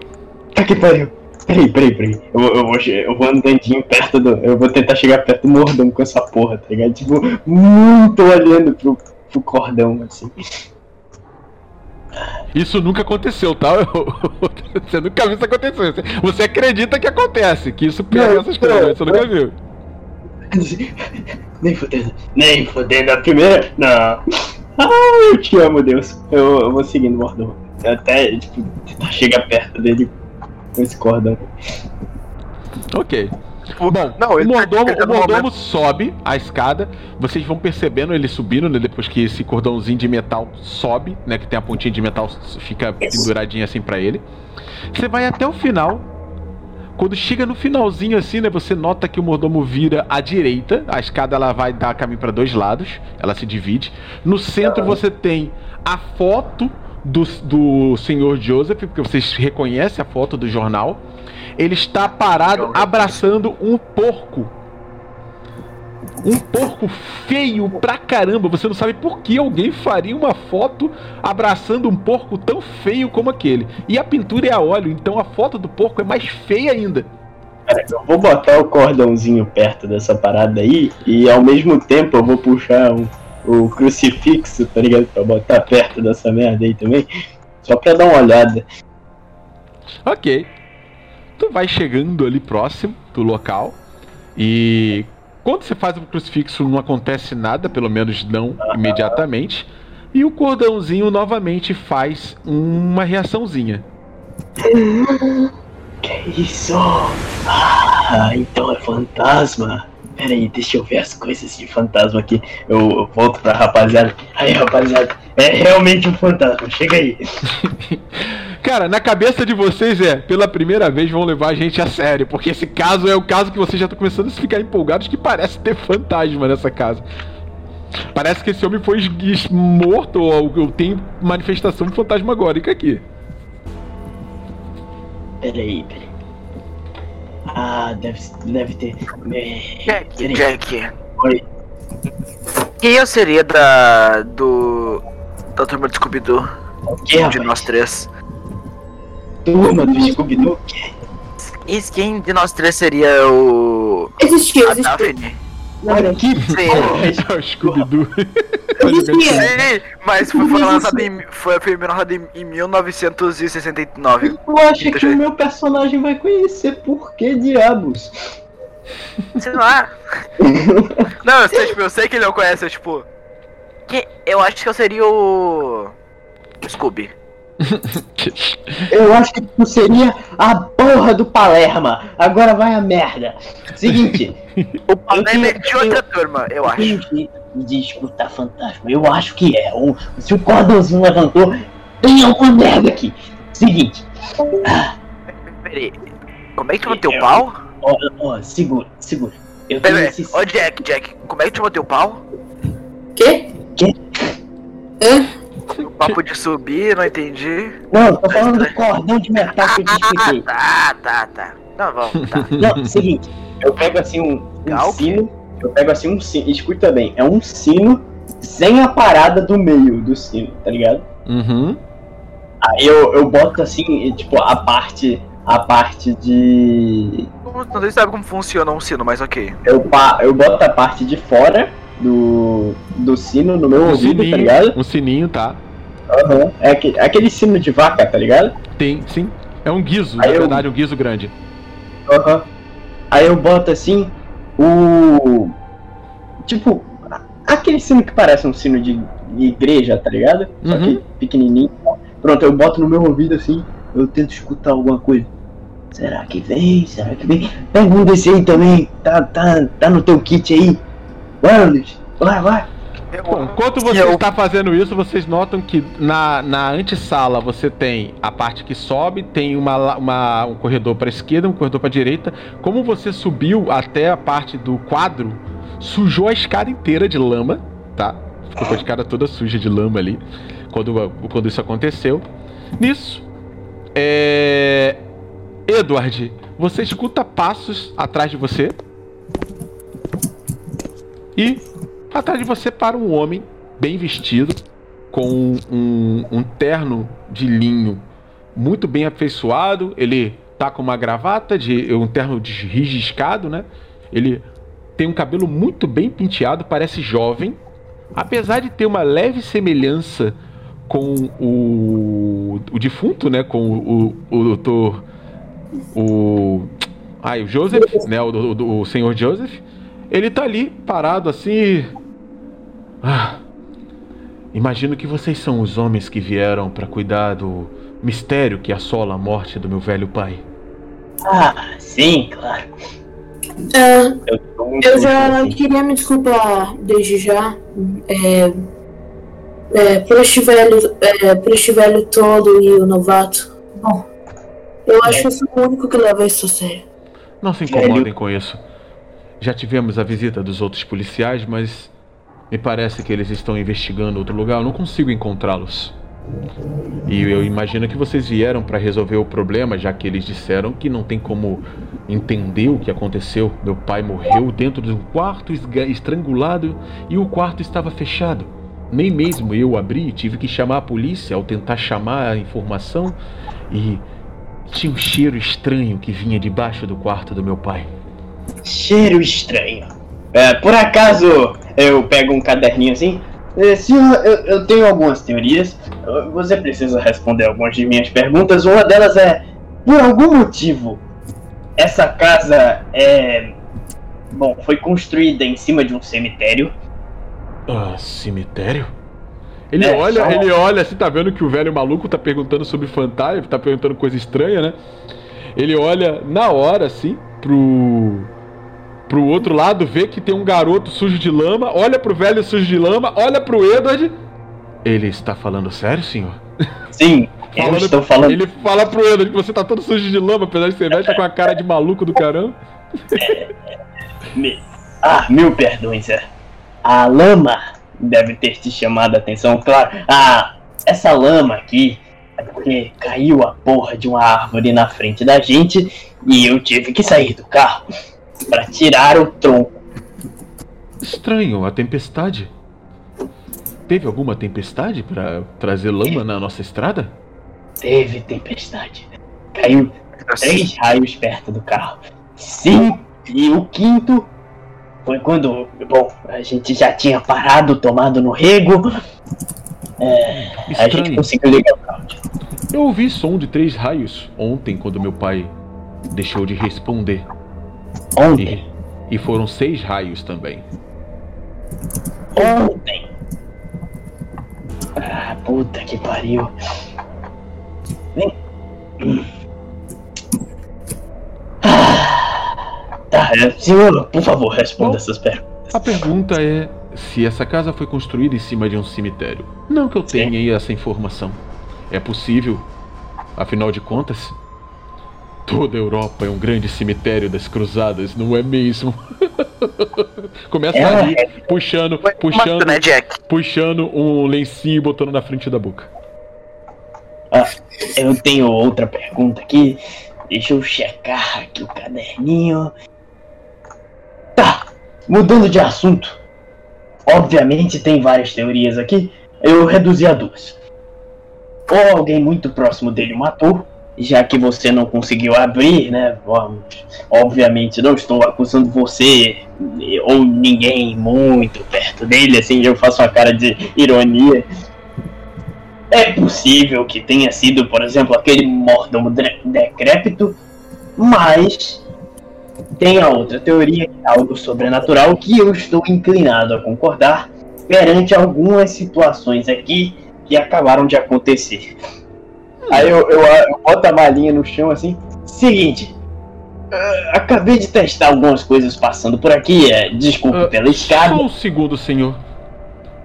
Tá que pariu. Peraí, peraí, peraí. Eu, vou- eu, vou, eu vou andandinho perto do. Eu vou tentar chegar perto do mordomo com essa porra, tá ligado? Tipo, muito olhando pro, pro cordão, assim. Isso nunca aconteceu, tá? Você nunca viu isso acontecer. Você- acredita que acontece, que isso pega essas coisas, você nunca viu. Nem fodendo. Nem fodendo. A primeira. Não. Ah, eu te amo, Deus. Eu, eu vou seguindo o mordomo. Até, tipo, tentar chegar perto dele com esse cordão. Ok. Bom, não, o ele mordomo, tá o mordomo sobe a escada. Vocês vão percebendo ele subindo, né? Depois que esse cordãozinho de metal sobe, né? Que tem a pontinha de metal, fica penduradinha assim pra ele. Você vai até o final. Quando chega no finalzinho assim, né? Você nota que o mordomo vira à direita. A escada ela vai dar caminho para dois lados. Ela se divide. No centro você tem a foto do, do senhor Joseph, porque vocês reconhecem a foto do jornal. Ele está parado abraçando um porco. Um porco feio pra caramba. Você não sabe por que alguém faria uma foto abraçando um porco tão feio como aquele. E a pintura é a óleo, então a foto do porco é mais feia ainda. Cara, eu vou botar o cordãozinho perto dessa parada aí e ao mesmo tempo eu vou puxar um, o crucifixo, tá ligado? Pra botar perto dessa merda aí também. Só pra dar uma olhada. Ok. Tu vai chegando ali próximo do local e quando você faz o crucifixo não acontece nada, pelo menos não imediatamente. E o cordãozinho novamente faz uma reaçãozinha. Que isso? Ah, então é fantasma. Pera aí, deixa eu ver as coisas de fantasma aqui. Eu, eu volto pra rapaziada. Aí, rapaziada, é realmente um fantasma. Chega aí. Cara, na cabeça de vocês é, pela primeira vez vão levar a gente a sério, porque esse caso é o caso que vocês já estão começando a se ficar empolgados que parece ter fantasma nessa casa. Parece que esse homem foi morto ou, ou tem manifestação fantasmagórica aqui. Pera aí, pera aí. Ah, deve, deve ter. É, Jack. Jack. Oi. Quem eu seria da. do. da turma de Scooby-Doo? O que, De nós três. Turma do Scooby-Doo? E quem de nós três seria o. Existia, a existia. Daphne? Lembrei. Que É o Scooby-Doo. Sim, mas foi, foi lançado em. Foi, foi lançado em, em 1969. Tu acha que o meu personagem vai conhecer por que diabos? Sei lá. Não, eu sei, tipo, eu sei que ele não conhece, eu, tipo. Que, eu acho que eu seria o. o Scooby. Eu acho que tu seria a porra do Palerma. Agora vai a merda. Seguinte, O Palermo é de outra turma, eu acho. Tem jeito de escutar fantasma. Eu acho que é. O- se o cordãozinho levantou, tem alguma merda aqui. Seguinte. Ah, Peraí. Como é que chama teu Eu- pau? ó, ó, segura, segura. Eu tenho Peraí, esse. ô Jack, Jack, como é que chama teu pau? Quê? Quê? Hã? O papo de subir, não entendi. Não, tô falando do cordão de metal que eu te Ah, expliquei. tá, tá, tá. Não, vamos, tá. não, seguinte. Eu pego assim um, um sino. Eu pego assim um sino. Escuta bem, é um sino sem a parada do meio do sino, tá ligado? Uhum. Aí eu, eu boto assim, tipo, a parte. A parte de. Não sei se sabe como funciona um sino, mas ok. Eu, pa, eu boto a parte de fora do, do sino no meu Um ouvido, tá sininho, ligado? um sininho, tá? Aham. É, é aquele sino de vaca, tá ligado? Tem, sim. É um guizo, Aí na eu- verdade, um guizo grande. Aham. Aí eu boto assim o. Tipo, aquele sino que parece um sino de igreja, tá ligado? Só Uhum. que pequenininho. Pronto, eu boto no meu ouvido assim, eu tento escutar alguma coisa. Será que vem? Será que vem? Pega um desse aí também, tá, tá, tá no teu kit aí. Vai, Anderson. Vai, vai. Bom, enquanto você Eu- está fazendo isso, vocês notam que na, na antessala você tem a parte que sobe, tem uma, uma- um corredor para esquerda, um corredor para direita. Como você subiu até a parte do quadro, sujou a escada inteira de lama, tá? Ficou com a escada toda suja de lama ali, quando, quando isso aconteceu. Nisso, é... Edward, você escuta passos atrás de você. E atrás de você para um homem bem vestido, com um, um terno de linho muito bem afeiçoado. Ele tá com uma gravata de um terno de riscado, né? Ele tem um cabelo muito bem penteado, parece jovem, apesar de ter uma leve semelhança com o, o defunto, né? Com o, o, o doutor. O. Ai, o Joseph, né? O, o, o senhor Joseph. Ele tá ali, parado assim. Ah, imagino que vocês são os homens que vieram para cuidar do mistério que assola a morte do meu velho pai. Ah, sim, claro. Ah, Eu, já assim. queria me desculpar desde já. É, é, por, este velho, é, por este velho todo e o novato. Bom, eu acho que eu sou o único que leva isso a sério. Não se incomodem com isso. Já tivemos a visita dos outros policiais, mas me parece que eles estão investigando outro lugar. Eu não consigo encontrá-los. E eu imagino que vocês vieram para resolver o problema, já que eles disseram que não tem como entender o que aconteceu. Meu pai morreu dentro de um quarto estrangulado e o quarto estava fechado. Nem mesmo eu abri, tive que chamar a polícia ao tentar chamar a informação e tinha um cheiro estranho que vinha debaixo do quarto do meu pai. Cheiro estranho. É, por acaso eu pego um caderninho assim? É, senhor, eu, eu tenho algumas teorias. Você precisa responder algumas de minhas perguntas. Uma delas é: por algum motivo, essa casa é. Bom, foi construída em cima de um cemitério. Ah, cemitério? Ele É, olha, só- ele olha, assim, tá vendo que o velho maluco tá perguntando sobre fantasma, tá perguntando coisa estranha, né? Ele olha na hora, assim, pro. Pro outro lado, vê que tem um garoto sujo de lama, olha pro velho sujo de lama, olha pro Edward. Ele está falando sério, senhor? Sim, eu Falando- estou falando. Ele fala pro Edward que você tá todo sujo de lama, apesar de ser velho, tá com a cara de maluco do caramba. Me- Ah, mil perdões, é. A lama deve ter te chamado a atenção, claro. Ah, essa lama aqui é porque caiu a porra de uma árvore na frente da gente e eu tive que sair do carro para tirar o tronco. Estranho, a tempestade. Teve alguma tempestade pra trazer lama na nossa estrada? Teve tempestade. Caiu três raios perto do carro. Sim, e o quinto foi quando, bom, a gente já tinha parado, tomado no rego. É, a gente conseguiu ligar o carro. Eu ouvi som de três raios ontem quando meu pai deixou de responder. Ontem. E, e foram seis raios também. Ontem. Ah, puta que pariu. Ah, tá, é, senhor, por favor, responda Bom. essas perguntas. A pergunta é se essa casa foi construída em cima de um cemitério. Não que eu tenha aí essa informação. É possível. Afinal de contas, toda a Europa é um grande cemitério das cruzadas, não é mesmo? Começa É, a rir, puxando, puxando, Mas, né, Jack? puxando um lencinho e botando na frente da boca. Eu tenho outra pergunta aqui. Deixa eu checar aqui o caderninho. Tá, mudando de assunto. Obviamente tem várias teorias aqui. Eu reduzi a duas. Ou alguém muito próximo dele o matou, já que você não conseguiu abrir, né? Obviamente não estou acusando você ou ninguém muito perto dele, assim, eu faço uma cara de ironia. É possível que tenha sido, por exemplo, aquele mordomo decrépito, mas tem a outra teoria, algo sobrenatural, que eu estou inclinado a concordar perante algumas situações aqui que acabaram de acontecer. Aí eu, eu, eu boto a malinha no chão assim. Seguinte, ah, acabei de testar algumas coisas passando por aqui, é, desculpe Ah, pela escada. Só um segundo, senhor.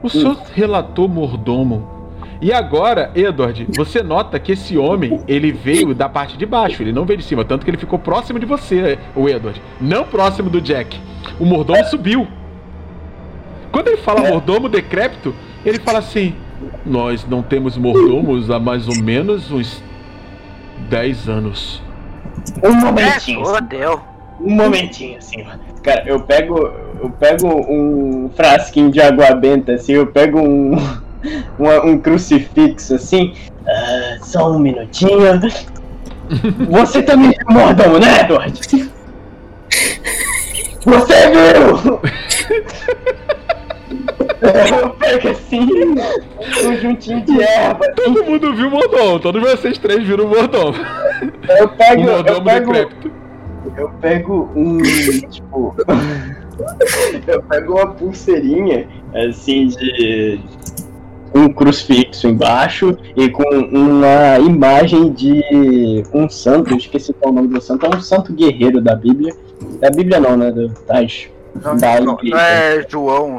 O senhor relatou mordomo. E agora, Edward, você nota que esse homem, ele veio da parte de baixo, ele não veio de cima, tanto que ele ficou próximo de você, o Edward, não próximo do Jack. O mordomo subiu. Quando ele fala mordomo decrépito, ele fala assim: Nós não temos mordomos há mais ou menos uns 10 anos. Um É, momentinho. fodeu. Um momentinho, assim. Cara, eu pego. Eu pego um frasquinho de água benta, assim, eu pego um. uma- um crucifixo assim. Ah, só um minutinho. Você também é mordomo, né, Edward? Você viu! Eu pego assim, um juntinho de erva. assim, Todo mundo viu o mordomo, todos vocês três viram o mordomo. Eu O pego. Eu mordomo decrépito. eu pego um. Tipo. eu pego uma pulseirinha, assim, de. Um crucifixo embaixo e com uma imagem de um santo, eu esqueci qual é o nome do santo, é um santo guerreiro da Bíblia. Da Bíblia não, né? Do, das, Não, da não, não é João,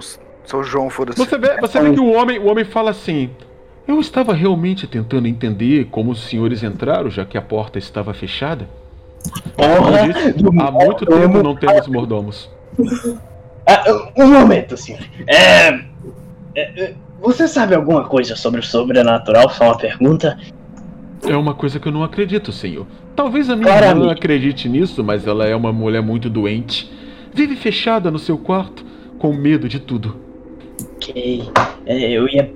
sou João, foda-se. Você vê, você vê que o homem, o homem fala assim: Eu estava realmente tentando entender como os senhores entraram, já que a porta estava fechada. Do há muito mordomo. tempo não temos mordomos. Ah, um momento, senhor. É, é, é, você sabe alguma coisa sobre o sobrenatural? Só uma pergunta. É uma coisa que eu não acredito, senhor. Talvez a minha Claramente. irmã acredite nisso, mas ela é uma mulher muito doente. Vive fechada no seu quarto, com medo de tudo. Ok. É, eu ia.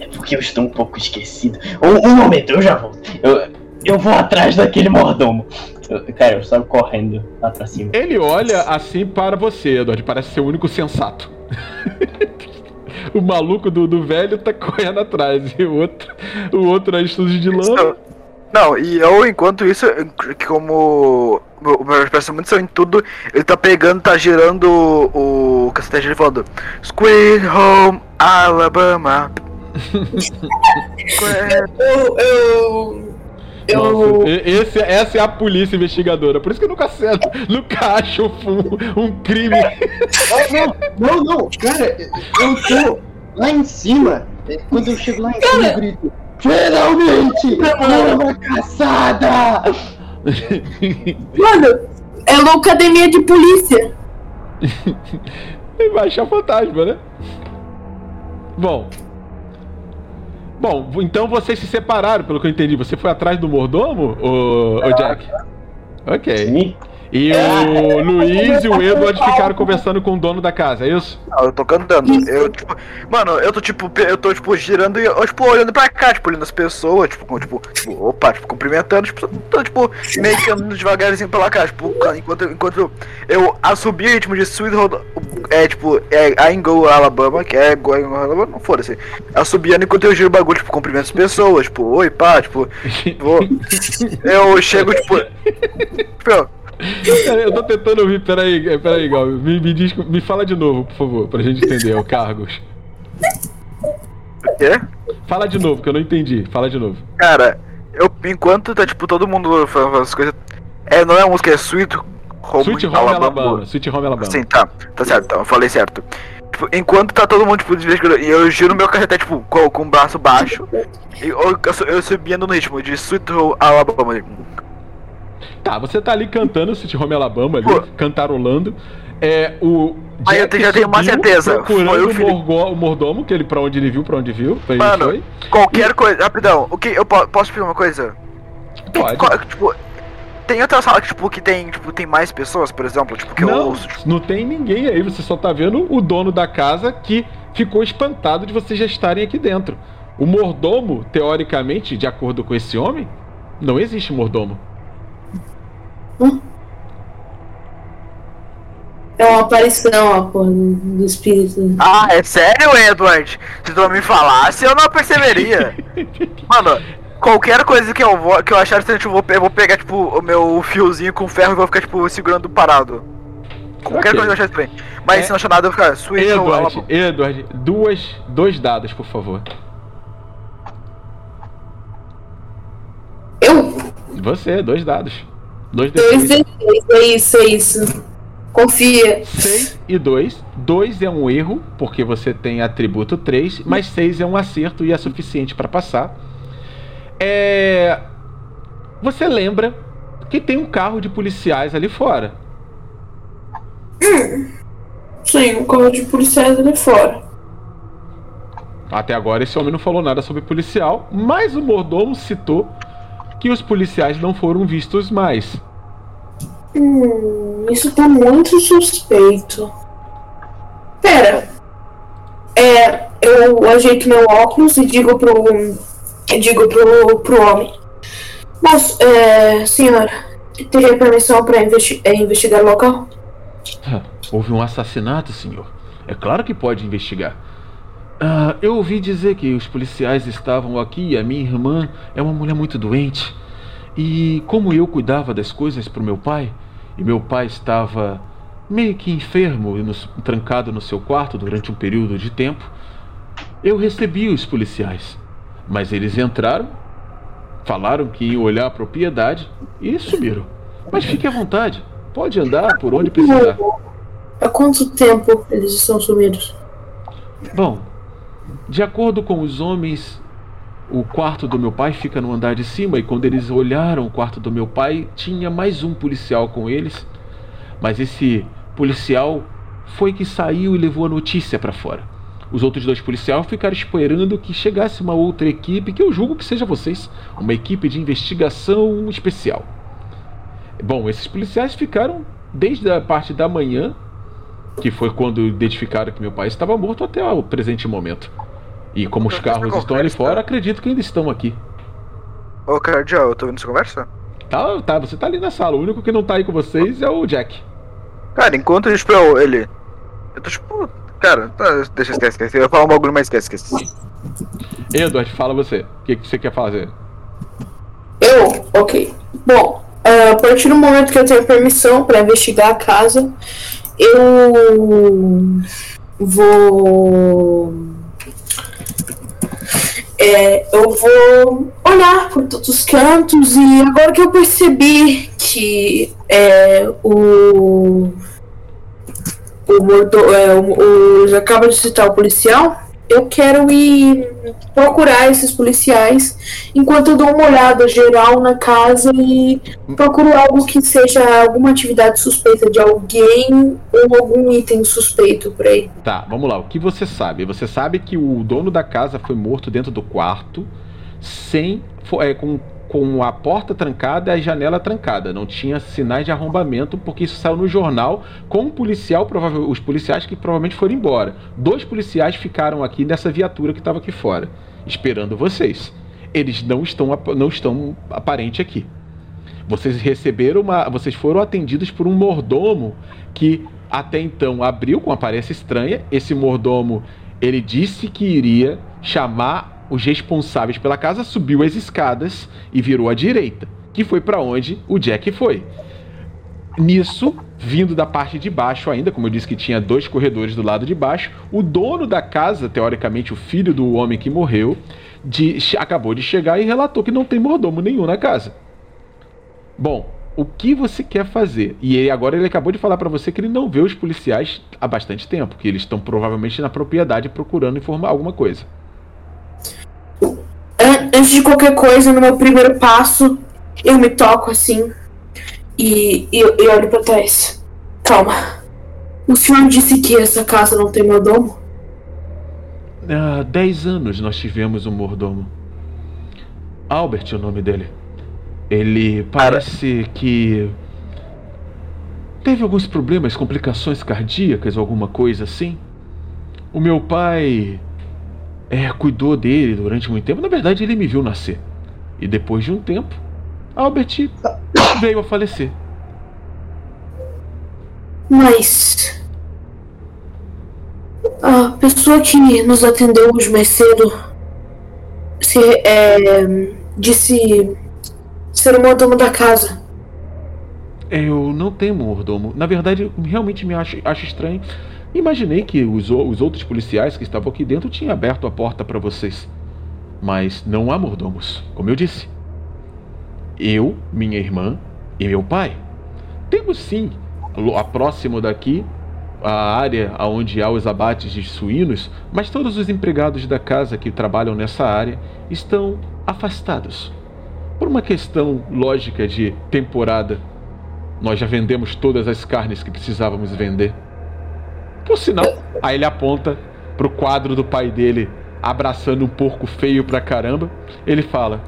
É porque eu estou um pouco esquecido. Um, um momento, eu já volto. Eu, eu vou atrás daquele mordomo. Eu- cara, eu saio correndo lá pra cima. Ele olha assim para você, Edward. Parece ser o único sensato. o maluco do, do velho tá correndo atrás. E o outro, o outro é estudo de lã. Não, e eu, enquanto isso, como o meu pensamento são em tudo, ele tá pegando, tá girando o, o cacete dele falando Squid Home Alabama. Eu. Eu. Eu. Nossa, e- esse, essa é a polícia investigadora. Por isso que eu nunca acerto, nunca acho um, um crime. Não, não, não, cara, eu tô lá em cima. É, Quando eu chego lá em cima, eu grito: Finalmente! Uma caçada! Mano, é uma academia de polícia. Ele vai achar fantasma, né? Bom. Bom, então vocês se separaram, pelo que eu entendi. Você foi atrás do mordomo, ô, ô Jack? Ok. Sim. E o Luiz e o Edward ficaram conversando com o dono da casa, é isso? Não, eu tô cantando. Eu, tipo, mano, eu tô tipo, eu tô tipo girando e eu, tipo, olhando pra cá, tipo, olhando as pessoas, tipo, com, tipo, tipo, opa, tipo, cumprimentando, tipo, tô tipo, meio que andando devagarzinho pela casa, tipo, enquanto, enquanto eu assobio o ritmo de Sweet Home, é, tipo, é I Go Alabama, que é Go Alabama, não foda-se. Assobiando enquanto eu giro o bagulho, tipo, cumprimento as pessoas, tipo, oi, pá, tipo. Eu chego, tipo. tipo, eu- tô tentando ouvir, peraí, peraí, Gal. Me, me, diz, me fala de novo, por favor, pra gente entender o cargos. o quê? Fala de novo, que eu não entendi. Fala de novo. Cara, eu enquanto tá tipo todo mundo falando as coisas. É, não é a música, é Sweet Home, Sweet Home Alabama. Sweet Home Alabama. Sim, tá. Tá certo, então, eu falei certo. Tipo, enquanto tá todo mundo, tipo, investigando, e eu giro meu cacete, tipo, com, com o braço baixo, e eu, eu, eu subindo no ritmo de Sweet Home Alabama. Tá, você tá ali cantando Sweet Home Alabama, ali, Pô. cantarolando. É, o. Aí eu já tenho uma certeza, Procurando foi o morgo- o mordomo, que ele pra onde ele viu, pra onde viu. Pra Mano, foi. qualquer coisa, rapidão, o que eu po- posso pedir uma coisa? Pode. Qual- tipo, tem outra sala que, tipo, que tem, tipo, tem mais pessoas, por exemplo, tipo, que eu Não, ouço, tipo, não tem ninguém aí, você só tá vendo o dono da casa que ficou espantado de vocês já estarem aqui dentro. O mordomo, teoricamente, de acordo com esse homem, não existe mordomo. É uma aparição, a porra do do espírito. Ah, é sério, Edward? Se tu não me falasse, eu não perceberia. Mano, qualquer coisa que eu, vou, que eu achar estranho, eu vou, eu vou pegar, tipo, o meu fiozinho com ferro e vou ficar, tipo, segurando parado. Qualquer Ok. coisa que eu achar estranho. Mas É. se não achar nada, eu vou ficar home Edward. Edward, duas, dois dados, por favor. Eu? Você, dois dados. Dois Dois D6. D6, é isso, é isso. Confia. 6 e 2. 2 é um erro, porque você tem atributo 3, mas 6 é um acerto e é suficiente para passar. É... Você lembra que tem um carro de policiais ali fora. Sim, um carro de policiais ali fora. Até agora esse homem não falou nada sobre policial, mas o mordomo citou que os policiais não foram vistos mais. Hum, isso tá muito suspeito. Pera. É, eu ajeito meu óculos e digo pro. digo pro, pro homem. Mas, é, senhor, teria permissão pra investi é, investigar o local? Houve um assassinato, senhor. É claro que pode investigar. Ah, eu ouvi dizer que os policiais estavam aqui e a minha irmã é uma mulher muito doente. E como eu cuidava das coisas para o meu pai, e meu pai estava meio que enfermo e trancado no seu quarto durante um período de tempo, eu recebi os policiais. Mas eles entraram, falaram que iam olhar a propriedade e sumiram. Mas fique à vontade, pode andar por onde precisar. Há quanto tempo eles estão sumidos? Bom, de acordo com os homens, o quarto do meu pai fica no andar de cima e quando eles olharam o quarto do meu pai, tinha mais um policial com eles. Mas esse policial foi que saiu e levou a notícia para fora. Os outros dois policiais ficaram esperando que chegasse uma outra equipe, que eu julgo que seja vocês, uma equipe de investigação especial. Bom, esses policiais ficaram desde a parte da manhã, que foi quando identificaram que meu pai estava morto, até o presente momento. E como os carros estão ali fora, acredito que ainda estão aqui. Ô, Cardial, eu tô vendo essa conversa? Tá, tá, você tá ali na sala. O único que não tá aí com vocês é o Jack. Cara, enquanto a gente esperou ele. Eu tô tipo. Cara, tá, deixa esquece, esquece. Eu ia falar um bagulho, mas esquece, esquece. Edward, fala você. O que, que você quer fazer? Eu? Ok. Bom, ah, a partir do momento que eu tenho permissão para investigar a casa, eu vou. É, eu vou olhar por todos os cantos e agora que eu percebi que é, o. O mordo, é, o, o, acaba de citar o policial. Eu quero ir procurar esses policiais enquanto eu dou uma olhada geral na casa e procuro algo que seja alguma atividade suspeita de alguém ou algum item suspeito por aí. Tá, vamos lá. O que você sabe? Você sabe que o dono da casa foi morto dentro do quarto, sem. é, com, com a porta trancada e a janela trancada. Não tinha sinais de arrombamento, porque isso saiu no jornal com um policial, provável, os policiais que provavelmente foram embora. Dois policiais ficaram aqui nessa viatura que estava aqui fora, esperando vocês. Eles não estão, não estão aparente aqui. Vocês receberam uma. Vocês foram atendidos por um mordomo que até então abriu com aparência estranha. Esse mordomo ele disse que iria chamar os responsáveis pela casa, subiu as escadas e virou à direita, que foi para onde o Jack foi. Nisso, vindo da parte de baixo ainda, como eu disse que tinha dois corredores do lado de baixo, o dono da casa, teoricamente o filho do homem que morreu, de- acabou de chegar e relatou que não tem mordomo nenhum na casa. Bom, o que você quer fazer? E ele, agora ele acabou de falar pra você que ele não vê os policiais há bastante tempo, que eles estão provavelmente na propriedade procurando informar alguma coisa. An- Antes de qualquer coisa, no meu primeiro passo, eu me toco assim e, e, e olho pra trás. Calma. O senhor disse que essa casa não tem mordomo? Há 10 anos nós tivemos um mordomo. Albert é o nome dele. Ele parece que teve alguns problemas, complicações cardíacas, alguma coisa assim. O meu pai é, cuidou dele durante muito tempo. Na verdade, ele me viu nascer. E depois de um tempo, Albert veio a falecer. Mas. A pessoa que nos atendeu hoje mais cedo se, é, disse ser o mordomo da casa. Eu não tenho mordomo. Na verdade, realmente me acho, acho estranho. Imaginei que os, os outros policiais que estavam aqui dentro tinham aberto a porta para vocês. Mas não há mordomos, como eu disse. Eu, minha irmã e meu pai. Temos sim, a próximo daqui, a área onde há os abates de suínos, mas todos os empregados da casa que trabalham nessa área estão afastados. Por uma questão lógica de temporada, nós já vendemos todas as carnes que precisávamos vender. Por sinal, aí ele aponta pro quadro do pai dele abraçando um porco feio pra caramba. Ele fala: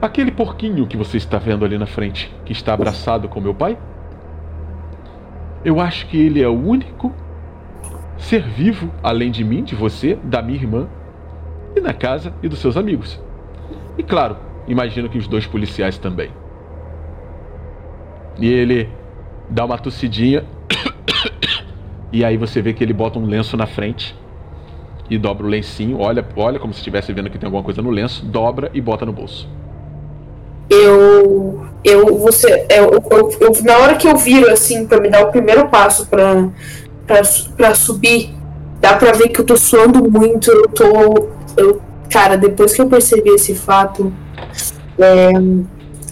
Aquele porquinho que você está vendo ali na frente, que está abraçado com meu pai? Eu acho que ele é o único ser vivo, além de mim, de você, da minha irmã, e na casa e dos seus amigos. E claro, imagino que os dois policiais também. E ele dá uma tossidinha. E aí você vê que ele bota um lenço na frente. E dobra o lencinho, olha, olha como se estivesse vendo que tem alguma coisa no lenço, dobra e bota no bolso. Eu. Eu. Você. Eu, eu, eu- na hora que eu viro assim pra me dar o primeiro passo su- pra subir, dá pra ver que eu tô suando muito. Eu tô. Eu, cara, depois que eu percebi esse fato, é,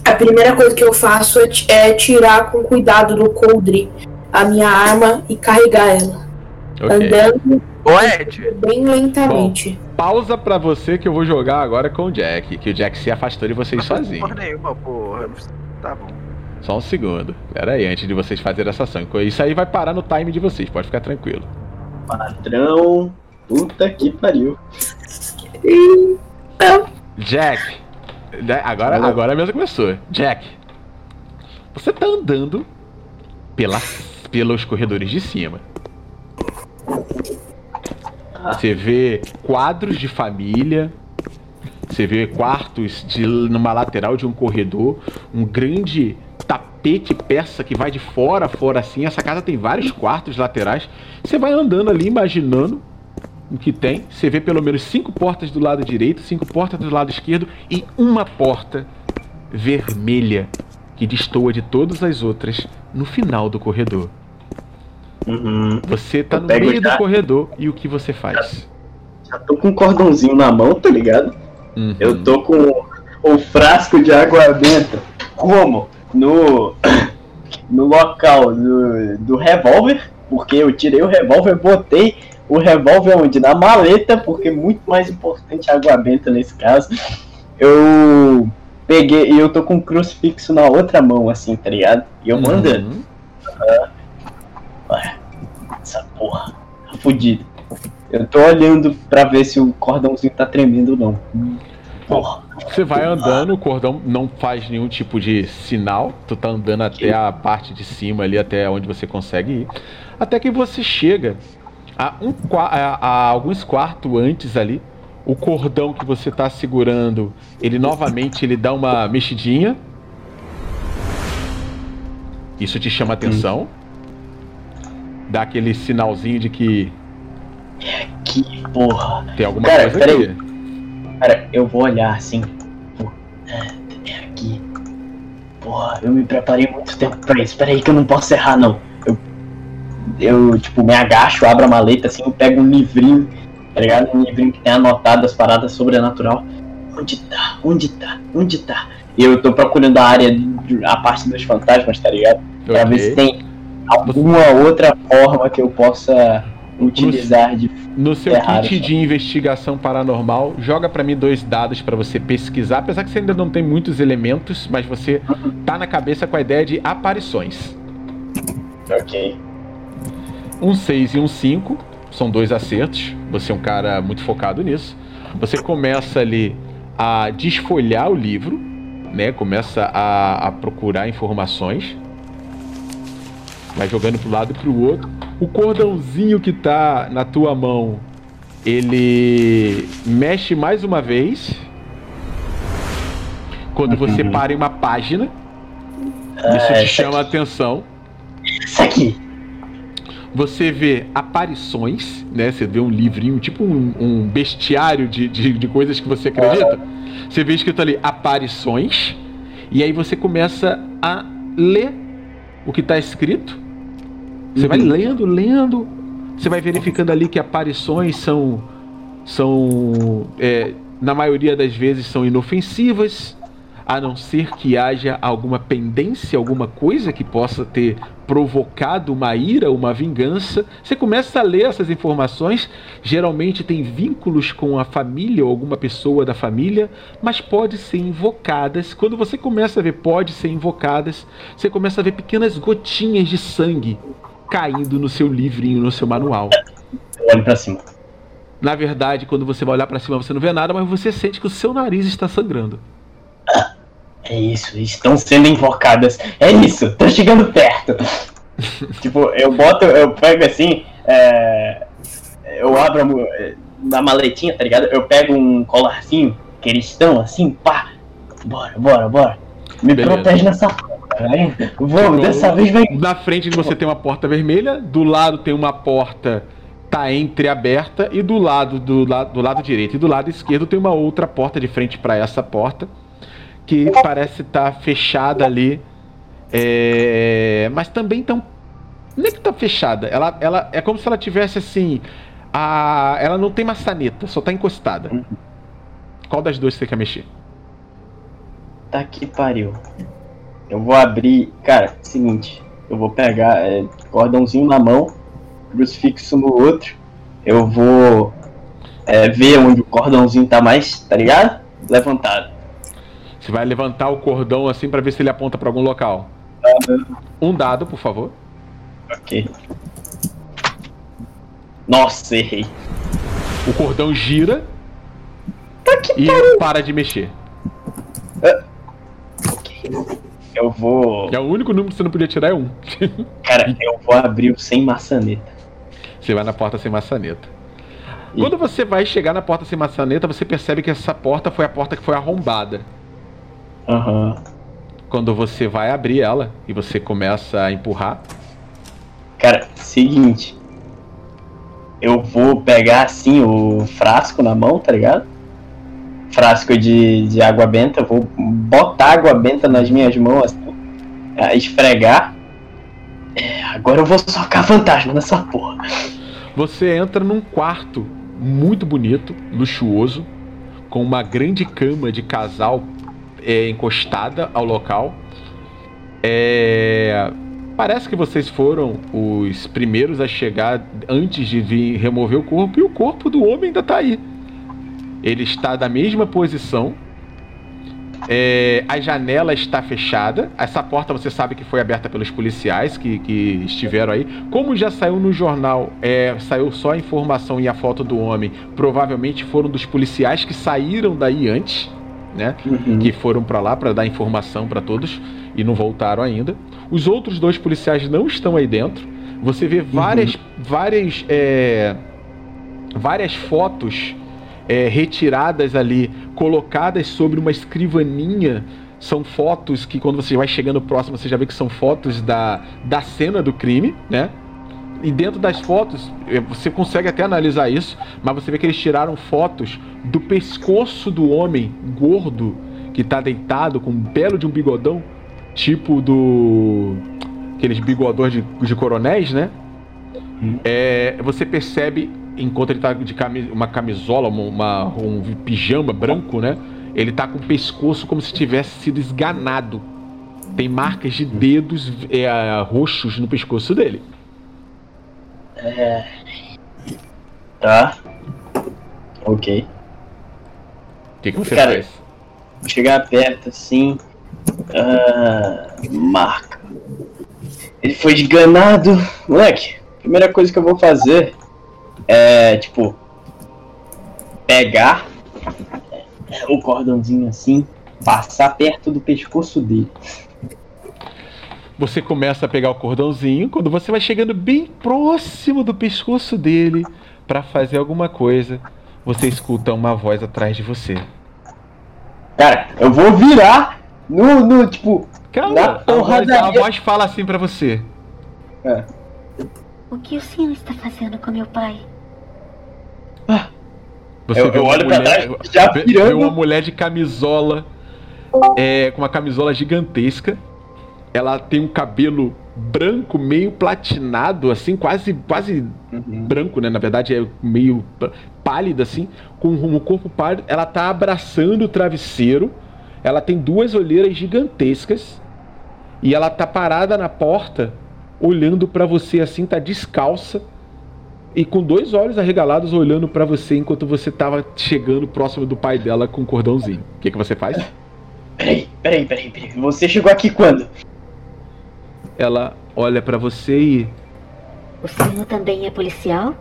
a primeira coisa que eu faço é, é tirar com cuidado do coldre a minha arma e carregar ela. Ok. Andando Ô, Ed, bem lentamente. Pausa pra você que eu vou jogar agora com o Jack. Que o Jack se afastou de vocês sozinho. porra nenhuma, porra. Tá bom. Só um segundo. Pera aí, antes de vocês fazerem essa ação. Isso aí vai parar no time de vocês, pode ficar tranquilo. Patrão. Puta que pariu. Jack. né, Agora, agora mesmo começou. Jack. Você tá andando pela, pelos corredores de cima. Você vê quadros de família. Você vê quartos de, numa lateral de um corredor. Um grande tapete persa que vai de fora a fora assim. Essa casa tem vários quartos laterais. Você vai andando ali, imaginando o que tem. Você vê pelo menos cinco portas do lado direito, cinco portas do lado esquerdo e uma porta vermelha que destoa de todas as outras no final do corredor. Uhum. Você tá Eu no meio do já. corredor e o que você faz? Já tô com um cordãozinho na mão, tá ligado? Uhum. Eu tô com o frasco de água benta. Como? No, no local do, do revólver, porque eu tirei o revólver, botei o revólver onde? Na maleta, porque é muito mais importante a água benta nesse caso. Eu peguei e eu tô com um crucifixo na outra mão, assim, tá ligado? E eu vou andando. Uhum. Ué, essa porra, tá fudido. Eu tô olhando pra ver se o cordãozinho tá tremendo ou não. Porra. Você vai andando, o cordão não faz nenhum tipo de sinal. Tu tá andando até a parte de cima ali, até onde você consegue ir. Até que você chega a, um, a, a alguns quartos antes ali. O cordão que você tá segurando, ele novamente ele dá uma mexidinha. Isso te chama atenção. Dá aquele sinalzinho de que Que porra. tem alguma Cara, coisa peraí. aqui. Cara, eu vou olhar assim. É, aqui. Porra, eu me preparei muito tempo pra isso. Pera aí que eu não posso errar, não. Eu, eu tipo, me agacho, abro a maleta assim, eu pego um livrinho, tá ligado? Um livrinho que tem anotado as paradas sobrenatural. Onde tá? Onde tá? Onde tá? E eu tô procurando a área, a parte dos fantasmas, tá ligado? Pra ver se tem alguma outra forma que eu possa utilizar de. No seu Errado, kit só. de investigação paranormal, joga pra mim dois dados pra você pesquisar, apesar que você ainda não tem muitos elementos, mas você tá na cabeça com a ideia de aparições. Ok. Um 6 e um 5 são dois acertos. Você é um cara muito focado nisso. Você começa ali a desfolhar o livro, né? Começa a, a procurar informações. Vai jogando pro lado e pro outro. O cordãozinho que tá na tua mão, ele mexe mais uma vez. Quando você Uhum. para em uma página, isso Ah, te essa chama a atenção. Isso aqui. Você vê aparições, né? Você vê um livrinho, tipo um, um bestiário de, de, de coisas que você acredita. Você vê escrito ali aparições, e aí você começa a ler o que está escrito. Você vai lendo, lendo. Você vai verificando ali que aparições são. são. é, na maioria das vezes são inofensivas, a não ser que haja alguma pendência, alguma coisa que possa ter provocado uma ira, uma vingança. Você começa a ler essas informações, geralmente tem vínculos com a família ou alguma pessoa da família, mas pode ser invocadas. Quando você começa a ver pode ser invocadas, você começa a ver pequenas gotinhas de sangue caindo no seu livrinho, no seu manual. Eu olho pra cima. Na verdade, quando você vai olhar pra cima, você não vê nada, mas você sente que o seu nariz está sangrando. É isso, estão sendo invocadas. É isso, tô chegando perto. tipo, eu boto, eu pego assim, é, eu abro na maletinha, tá ligado? Eu pego um colarzinho cristão, assim, pá. Bora, bora, bora. Me Beleza. protege nessa velho. Vamos, Tipo, dessa vez vai. Na frente de você tem uma porta vermelha, do lado tem uma porta tá entreaberta e do lado do, la- do lado direito e do lado esquerdo tem uma outra porta de frente para essa porta que parece estar fechada ali, é, mas também tão não é que tá fechada, ela, ela é como se ela tivesse assim, a, ela não tem maçaneta, só tá encostada. Qual das duas você quer mexer? Tá que pariu. Eu vou abrir. Cara, seguinte. Eu vou pegar é, cordãozinho na mão, crucifixo no outro. Eu vou é, ver onde o cordãozinho tá mais, tá ligado? Levantado. Você vai levantar o cordão assim para ver se ele aponta para algum local. Um dado, por favor. Ok. Nossa, errei. O cordão gira e para de mexer. Eu vou. É o único número que você não podia tirar é um. Cara, eu vou abrir o sem maçaneta. Você vai na porta sem maçaneta. Quando você vai chegar na porta sem maçaneta, você percebe que essa porta foi a porta que foi arrombada. Aham. Quando você vai abrir ela e você começa a empurrar, Cara, seguinte. Eu vou pegar assim o frasco na mão, tá ligado? Frasco de, de água benta, vou botar água benta nas minhas mãos assim, esfregar. É, agora eu vou socar fantasma nessa porra. você entra num quarto muito bonito, luxuoso, com uma grande cama de casal é, encostada ao local. É, Parece que vocês foram os primeiros a chegar antes de vir remover o corpo, e o corpo do homem ainda tá aí. Ele está da mesma posição. É, a janela está fechada. Essa porta você sabe que foi aberta pelos policiais que, que estiveram aí. Como já saiu no jornal, é, saiu só a informação e a foto do homem. Provavelmente foram dos policiais que saíram daí antes, né? Que foram para lá para dar informação para todos e não voltaram ainda. Os outros dois policiais não estão aí dentro. Você vê várias, várias, é, várias fotos é, retiradas ali, colocadas sobre uma escrivaninha. São fotos que quando você vai chegando próximo, você já vê que são fotos da, da cena do crime, né? E dentro das fotos, é, você consegue até analisar isso, mas você vê que eles tiraram fotos do pescoço do homem gordo que tá deitado com um belo de um bigodão, tipo do. aqueles bigodões de, de coronéis, né? É, você percebe, enquanto ele tá de cami- uma camisola, uma, um pijama branco, né? Ele tá com o pescoço como se tivesse sido esganado. Tem marcas de dedos é, roxos no pescoço dele. Tá. Ok. O que, que você Cara, faz? Vou chegar perto assim. Ah, marca. Ele foi esganado. Moleque, primeira coisa que eu vou fazer é, tipo, pegar é, o cordãozinho assim, passar perto do pescoço dele. Você começa a pegar o cordãozinho, quando você vai chegando bem próximo do pescoço dele pra fazer alguma coisa, você escuta uma voz atrás de você. Cara, eu vou virar no, no tipo, Calma, Na a voz, a voz fala assim pra você. O que o senhor está fazendo com meu pai? Você Eu- vê eu uma olho pra mulher, trás, já vê- vê uma mulher de camisola, é, com uma camisola gigantesca. Ela tem um cabelo branco, meio platinado, assim, quase, quase branco, né? Na verdade é meio p- pálido, assim, com um corpo pálido. Ela tá abraçando o travesseiro. Ela tem duas olheiras gigantescas. E ela tá parada na porta, olhando pra você assim, tá descalça e com dois olhos arregalados olhando pra você enquanto você tava chegando próximo do pai dela com um cordãozinho. O que, que você faz? Peraí, peraí, peraí, peraí. Você chegou aqui quando? Ela olha pra você e. O senhor também é policial?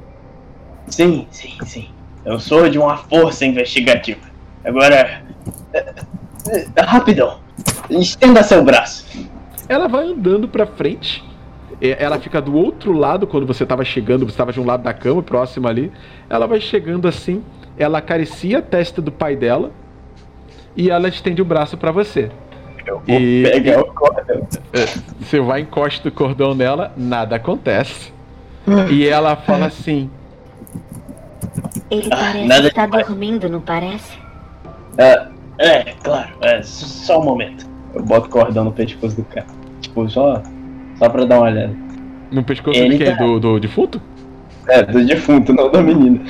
Sim, sim, sim. Eu sou de uma força investigativa. Agora. é, é, Rapidão. Estenda seu braço. Ela vai andando pra frente. É, Ela fica do outro lado quando você tava chegando, você tava de um lado da cama, próximo ali. Ela vai chegando assim, ela acaricia a testa do pai dela e ela estende o braço pra você. Eu vou E- pegar o cordão. Você vai encosta o cordão nela, nada acontece. E ela fala assim: Ele Ah, parece estar demais. dormindo, não parece? É, é, claro. É, só um momento. Eu boto o cordão no pescoço do cara. Tipo, só, só pra dar uma olhada. no pescoço Ele de quem? tá- Do, do defunto? É, do defunto, não da menina.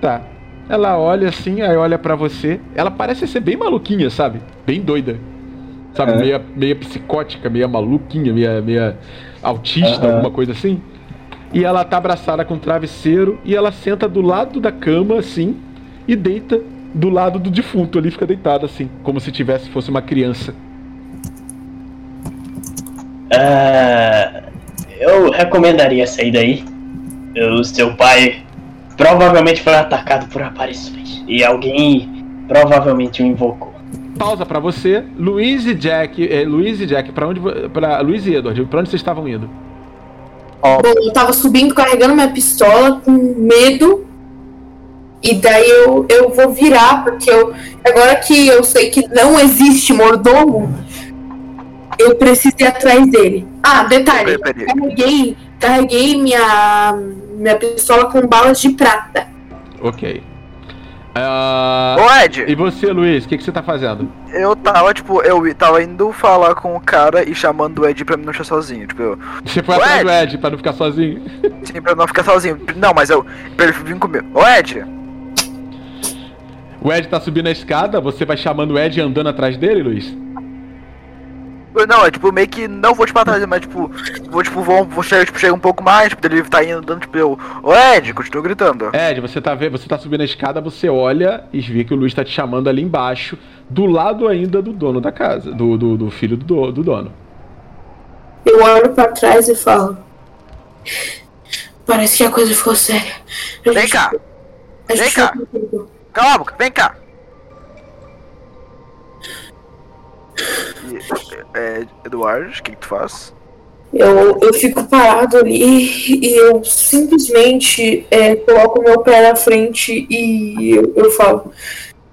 Tá. Ela olha assim, aí olha pra você. Ela parece ser bem maluquinha, sabe? Bem doida. Sabe? É. Meia, meia psicótica, meia maluquinha, meia, meia autista, Aham. alguma coisa assim. E ela tá abraçada com o travesseiro e ela senta do lado da cama, assim, e deita do lado do defunto ali, fica deitada assim, como se tivesse fosse uma criança. É, eu recomendaria sair daí. o seu pai provavelmente foi atacado por aparições. E alguém provavelmente o invocou. Pausa pra você. Luiz e Jack. É, Luiz e Jack, pra onde. Pra, Luiz e Edward, pra onde vocês estavam indo? Bom, eu tava subindo carregando minha pistola com medo. E daí eu, eu vou virar, porque eu. Agora que eu sei que não existe mordomo, eu preciso ir atrás dele. Ah, detalhe, Peraí, peraí. carreguei, carreguei minha, minha pistola com balas de prata. Ok. Ah, Ô Ed, e você, Luiz, o que, que você tá fazendo? eu tava, tipo, eu tava indo falar com o cara e chamando o Ed pra me não deixar sozinho. Tipo, eu, Você foi atrás Ed. do Ed pra não ficar sozinho? sim, pra não ficar sozinho. Não, mas eu. Pra ele vir comigo. Ô Ed, O Ed tá subindo a escada, você vai chamando o Ed e andando atrás dele, Luiz? Não, é tipo, meio que não vou tipo atrás, mas tipo, vou tipo, vou, vou chegar, tipo, chegar um pouco mais, tipo, ele tá indo andando, tipo, eu. Ô Ed, continua gritando. Ed, você tá vendo, você tá subindo a escada, você olha e vê que o Luiz tá te chamando ali embaixo, do lado ainda do dono da casa, do, do, do filho do, do- do dono. Eu olho pra trás e falo. Parece que a coisa ficou séria. A Vem gente- cá, a gente vem cá. cala a boca, vem cá. É, Eduardo, o que, que tu faz? Eu, eu fico parado ali e eu simplesmente é, coloco meu pé na frente e eu, eu falo: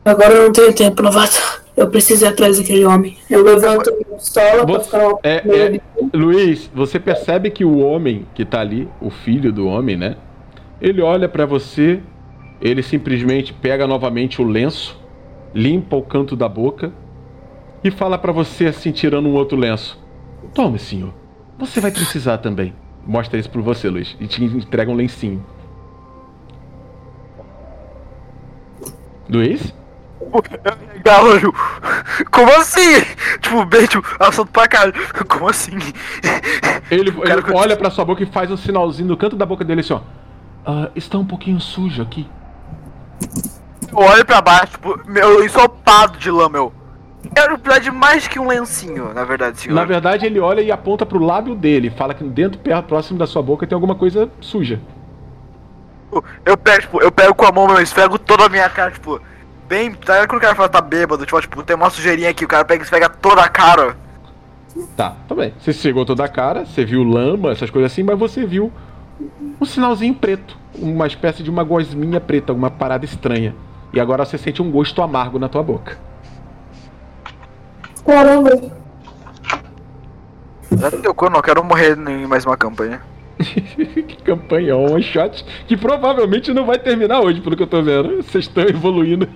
Agora eu não tenho tempo, novato. Eu preciso ir atrás daquele homem. Eu levanto a minha pistola pra Você- ficar uma é- é- Luiz, você percebe que o homem que tá ali, o filho do homem, né? Ele olha pra você, ele simplesmente pega novamente o lenço, limpa o canto da boca e fala pra você assim, tirando um outro lenço. Tome, senhor. Você vai precisar também. Mostra isso pra você, Luiz, e te entrega um lencinho. Luiz? Galo, como assim? Tipo, bem, tipo, assunto pra caralho. Como assim? Ele, cara ele olha pra sua boca e faz um sinalzinho no canto da boca dele assim, ó. "Ah, está um pouquinho sujo aqui. Eu olho pra baixo, tipo, meu ensopado de lã, meu. Quero precisar de mais que um lencinho, na verdade, senhor. Na verdade, ele olha e aponta pro lábio dele. Fala que dentro, perto, próximo da sua boca, tem alguma coisa suja. Eu pego, tipo, eu pego com a mão, meu, esfrego toda a minha cara, tipo, bem. Tá quando o cara fala tá bêbado? Tipo, tipo, tem uma sujeirinha aqui, o cara pega e esfrega toda a cara. Tá, tá bem. Você chegou toda a cara, você viu lama, essas coisas assim, mas você viu um sinalzinho preto. Uma espécie de uma gosminha preta, uma parada estranha. E agora você sente um gosto amargo na tua boca. Caramba, teu cu, eu não quero morrer em mais uma campanha. que campanha, um one shot que provavelmente não vai terminar hoje, pelo que eu tô vendo. Vocês estão evoluindo.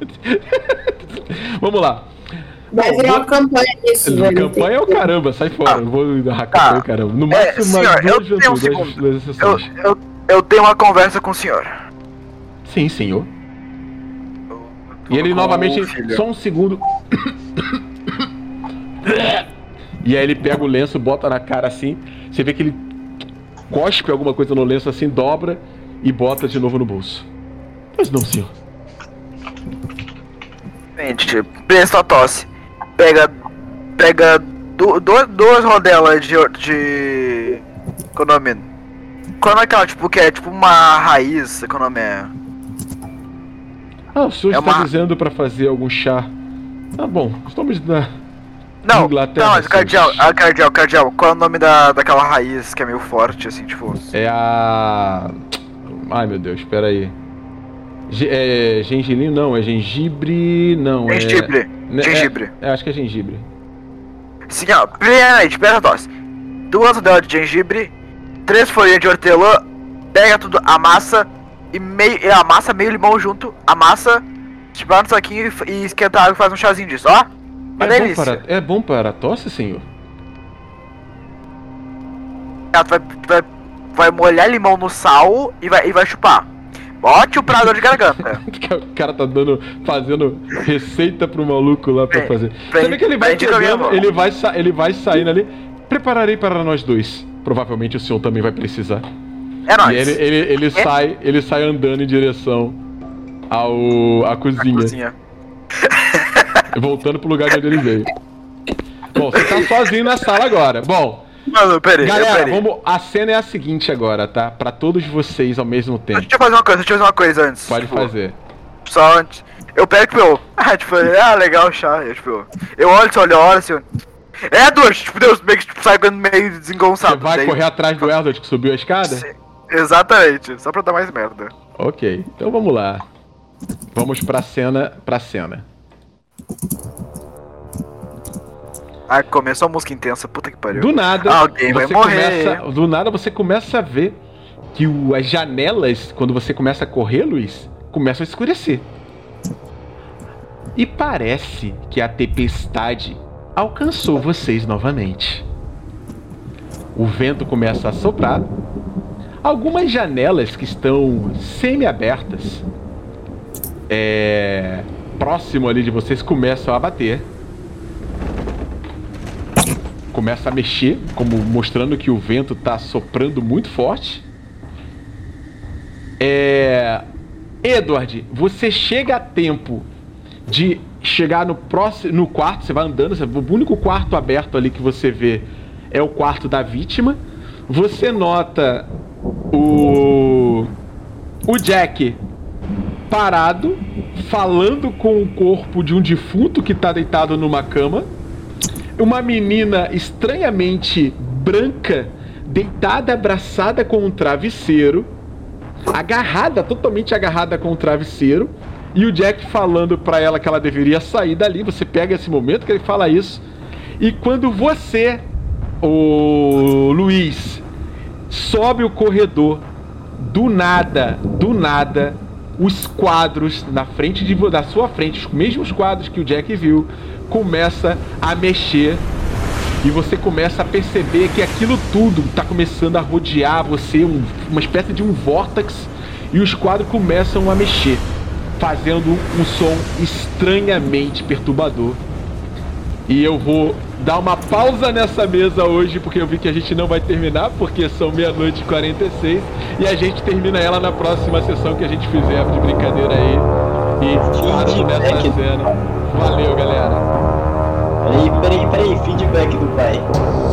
Vamos lá. vai virar uma campanha isso, velho. Campanha é o caramba, sai fora. Ah, Eu vou arrancar tá. o caramba. No É, máximo, senhor, umas eu duas, tenho um duas, segundo. duas Eu, eu, eu tenho uma conversa com o senhor. Sim, senhor. E ele novamente, só um segundo. E aí ele pega o lenço, bota na cara assim. Você vê que ele cospe alguma coisa no lenço assim, dobra e bota de novo no bolso. Pois não, senhor. Gente, presta a tosse. Pega. Pega du, du- duas rodelas de. de. Qual é o nome? Qual é aquela, tipo, que é tipo uma raiz? Qual é o nome é? Ah, o senhor É está uma- dizendo para fazer algum chá. Tá bom, estamos na. Não, Inglaterra, não, mas seus- cardeal, ah, cardeal, cardeal. Qual é o nome da, daquela raiz que é meio forte, assim, tipo. É a. Ai meu Deus, espera aí. Ge- É gengilinho? Não, é gengibre. Não, é. Gengibre. né, Gengibre. É, é, acho que é gengibre. Sim, ó, primeiramente, presta a tosse. Duas rodelas de gengibre, três folhinhas de hortelã, pega tudo, amassa e meio. E amassa meio limão junto, amassa, tipo, no saquinho e, e esquenta a água e faz um chazinho disso, ó. Uma É bom, delícia. para, é bom para a tosse, senhor? Ah, tu vai, tu vai, vai molhar limão no sal e vai, e vai chupar. Bote o prador de garganta. O cara tá dando, fazendo receita pro maluco lá pra fazer. Você vê que ele vai pegando, ele vai, ele vai saindo ali. Prepararei para nós dois. Provavelmente o senhor também vai precisar. É E nóis. ele, ele, ele sai, ele sai andando em direção ao à cozinha, Cozinha. Voltando pro lugar de onde ele veio. Bom, você tá sozinho na sala agora. Bom, Mano, peraí, Galera, peraí. vamos, a cena é a seguinte agora, tá? Pra todos vocês ao mesmo tempo. Deixa eu fazer uma coisa, deixa eu fazer uma coisa antes. Pode tipo, fazer. Só antes. Eu pego, tipo, eu. Ah, tipo, ah, legal, chá. Eu, tipo, eu olho, você olha, olha assim. eu- Edward, tipo, Deus, meio que tipo, sai meio Você desengonçado. vai daí- correr atrás do Edward que subiu a escada? Sim. Exatamente, só pra dar mais merda. Ok, então vamos lá. Vamos pra cena, pra cena. Ah, começou a música intensa, puta que pariu. Do nada, Alguém vai você morrer. começa, do nada você começa a ver que o- as janelas, quando você começa a correr, Luiz, começam a escurecer. E parece que a tempestade alcançou vocês novamente. O vento começa a soprar. Algumas janelas que estão semi-abertas, é, próximo ali de vocês, começam a bater. Começa a mexer, como mostrando que o vento está soprando muito forte. É, Edward, você chega a tempo de chegar no próximo no quarto, você vai andando, o único quarto aberto ali que você vê é o quarto da vítima. Você nota o o Jack parado, falando com o corpo de um defunto que tá deitado numa cama. Uma menina estranhamente branca, deitada, abraçada com um travesseiro, agarrada, totalmente agarrada com o travesseiro. E o Jack falando pra ela que ela deveria sair dali. Você pega esse momento que ele fala isso. E quando você, o Luiz, sobe o corredor, do nada, do nada, os quadros na frente de da sua frente, os mesmos quadros que o Jack viu, começa a mexer e você começa a perceber que aquilo tudo está começando a rodear você, um- uma espécie de um vórtex, e os quadros começam a mexer, fazendo um som estranhamente perturbador. E eu vou dar uma pausa nessa mesa hoje, porque eu vi que a gente não vai terminar, porque são meia-noite e 46, e a gente termina ela na próxima sessão que a gente fizer de brincadeira aí. E parando nessa cena. Valeu, galera. Peraí, peraí, peraí, feedback do pai.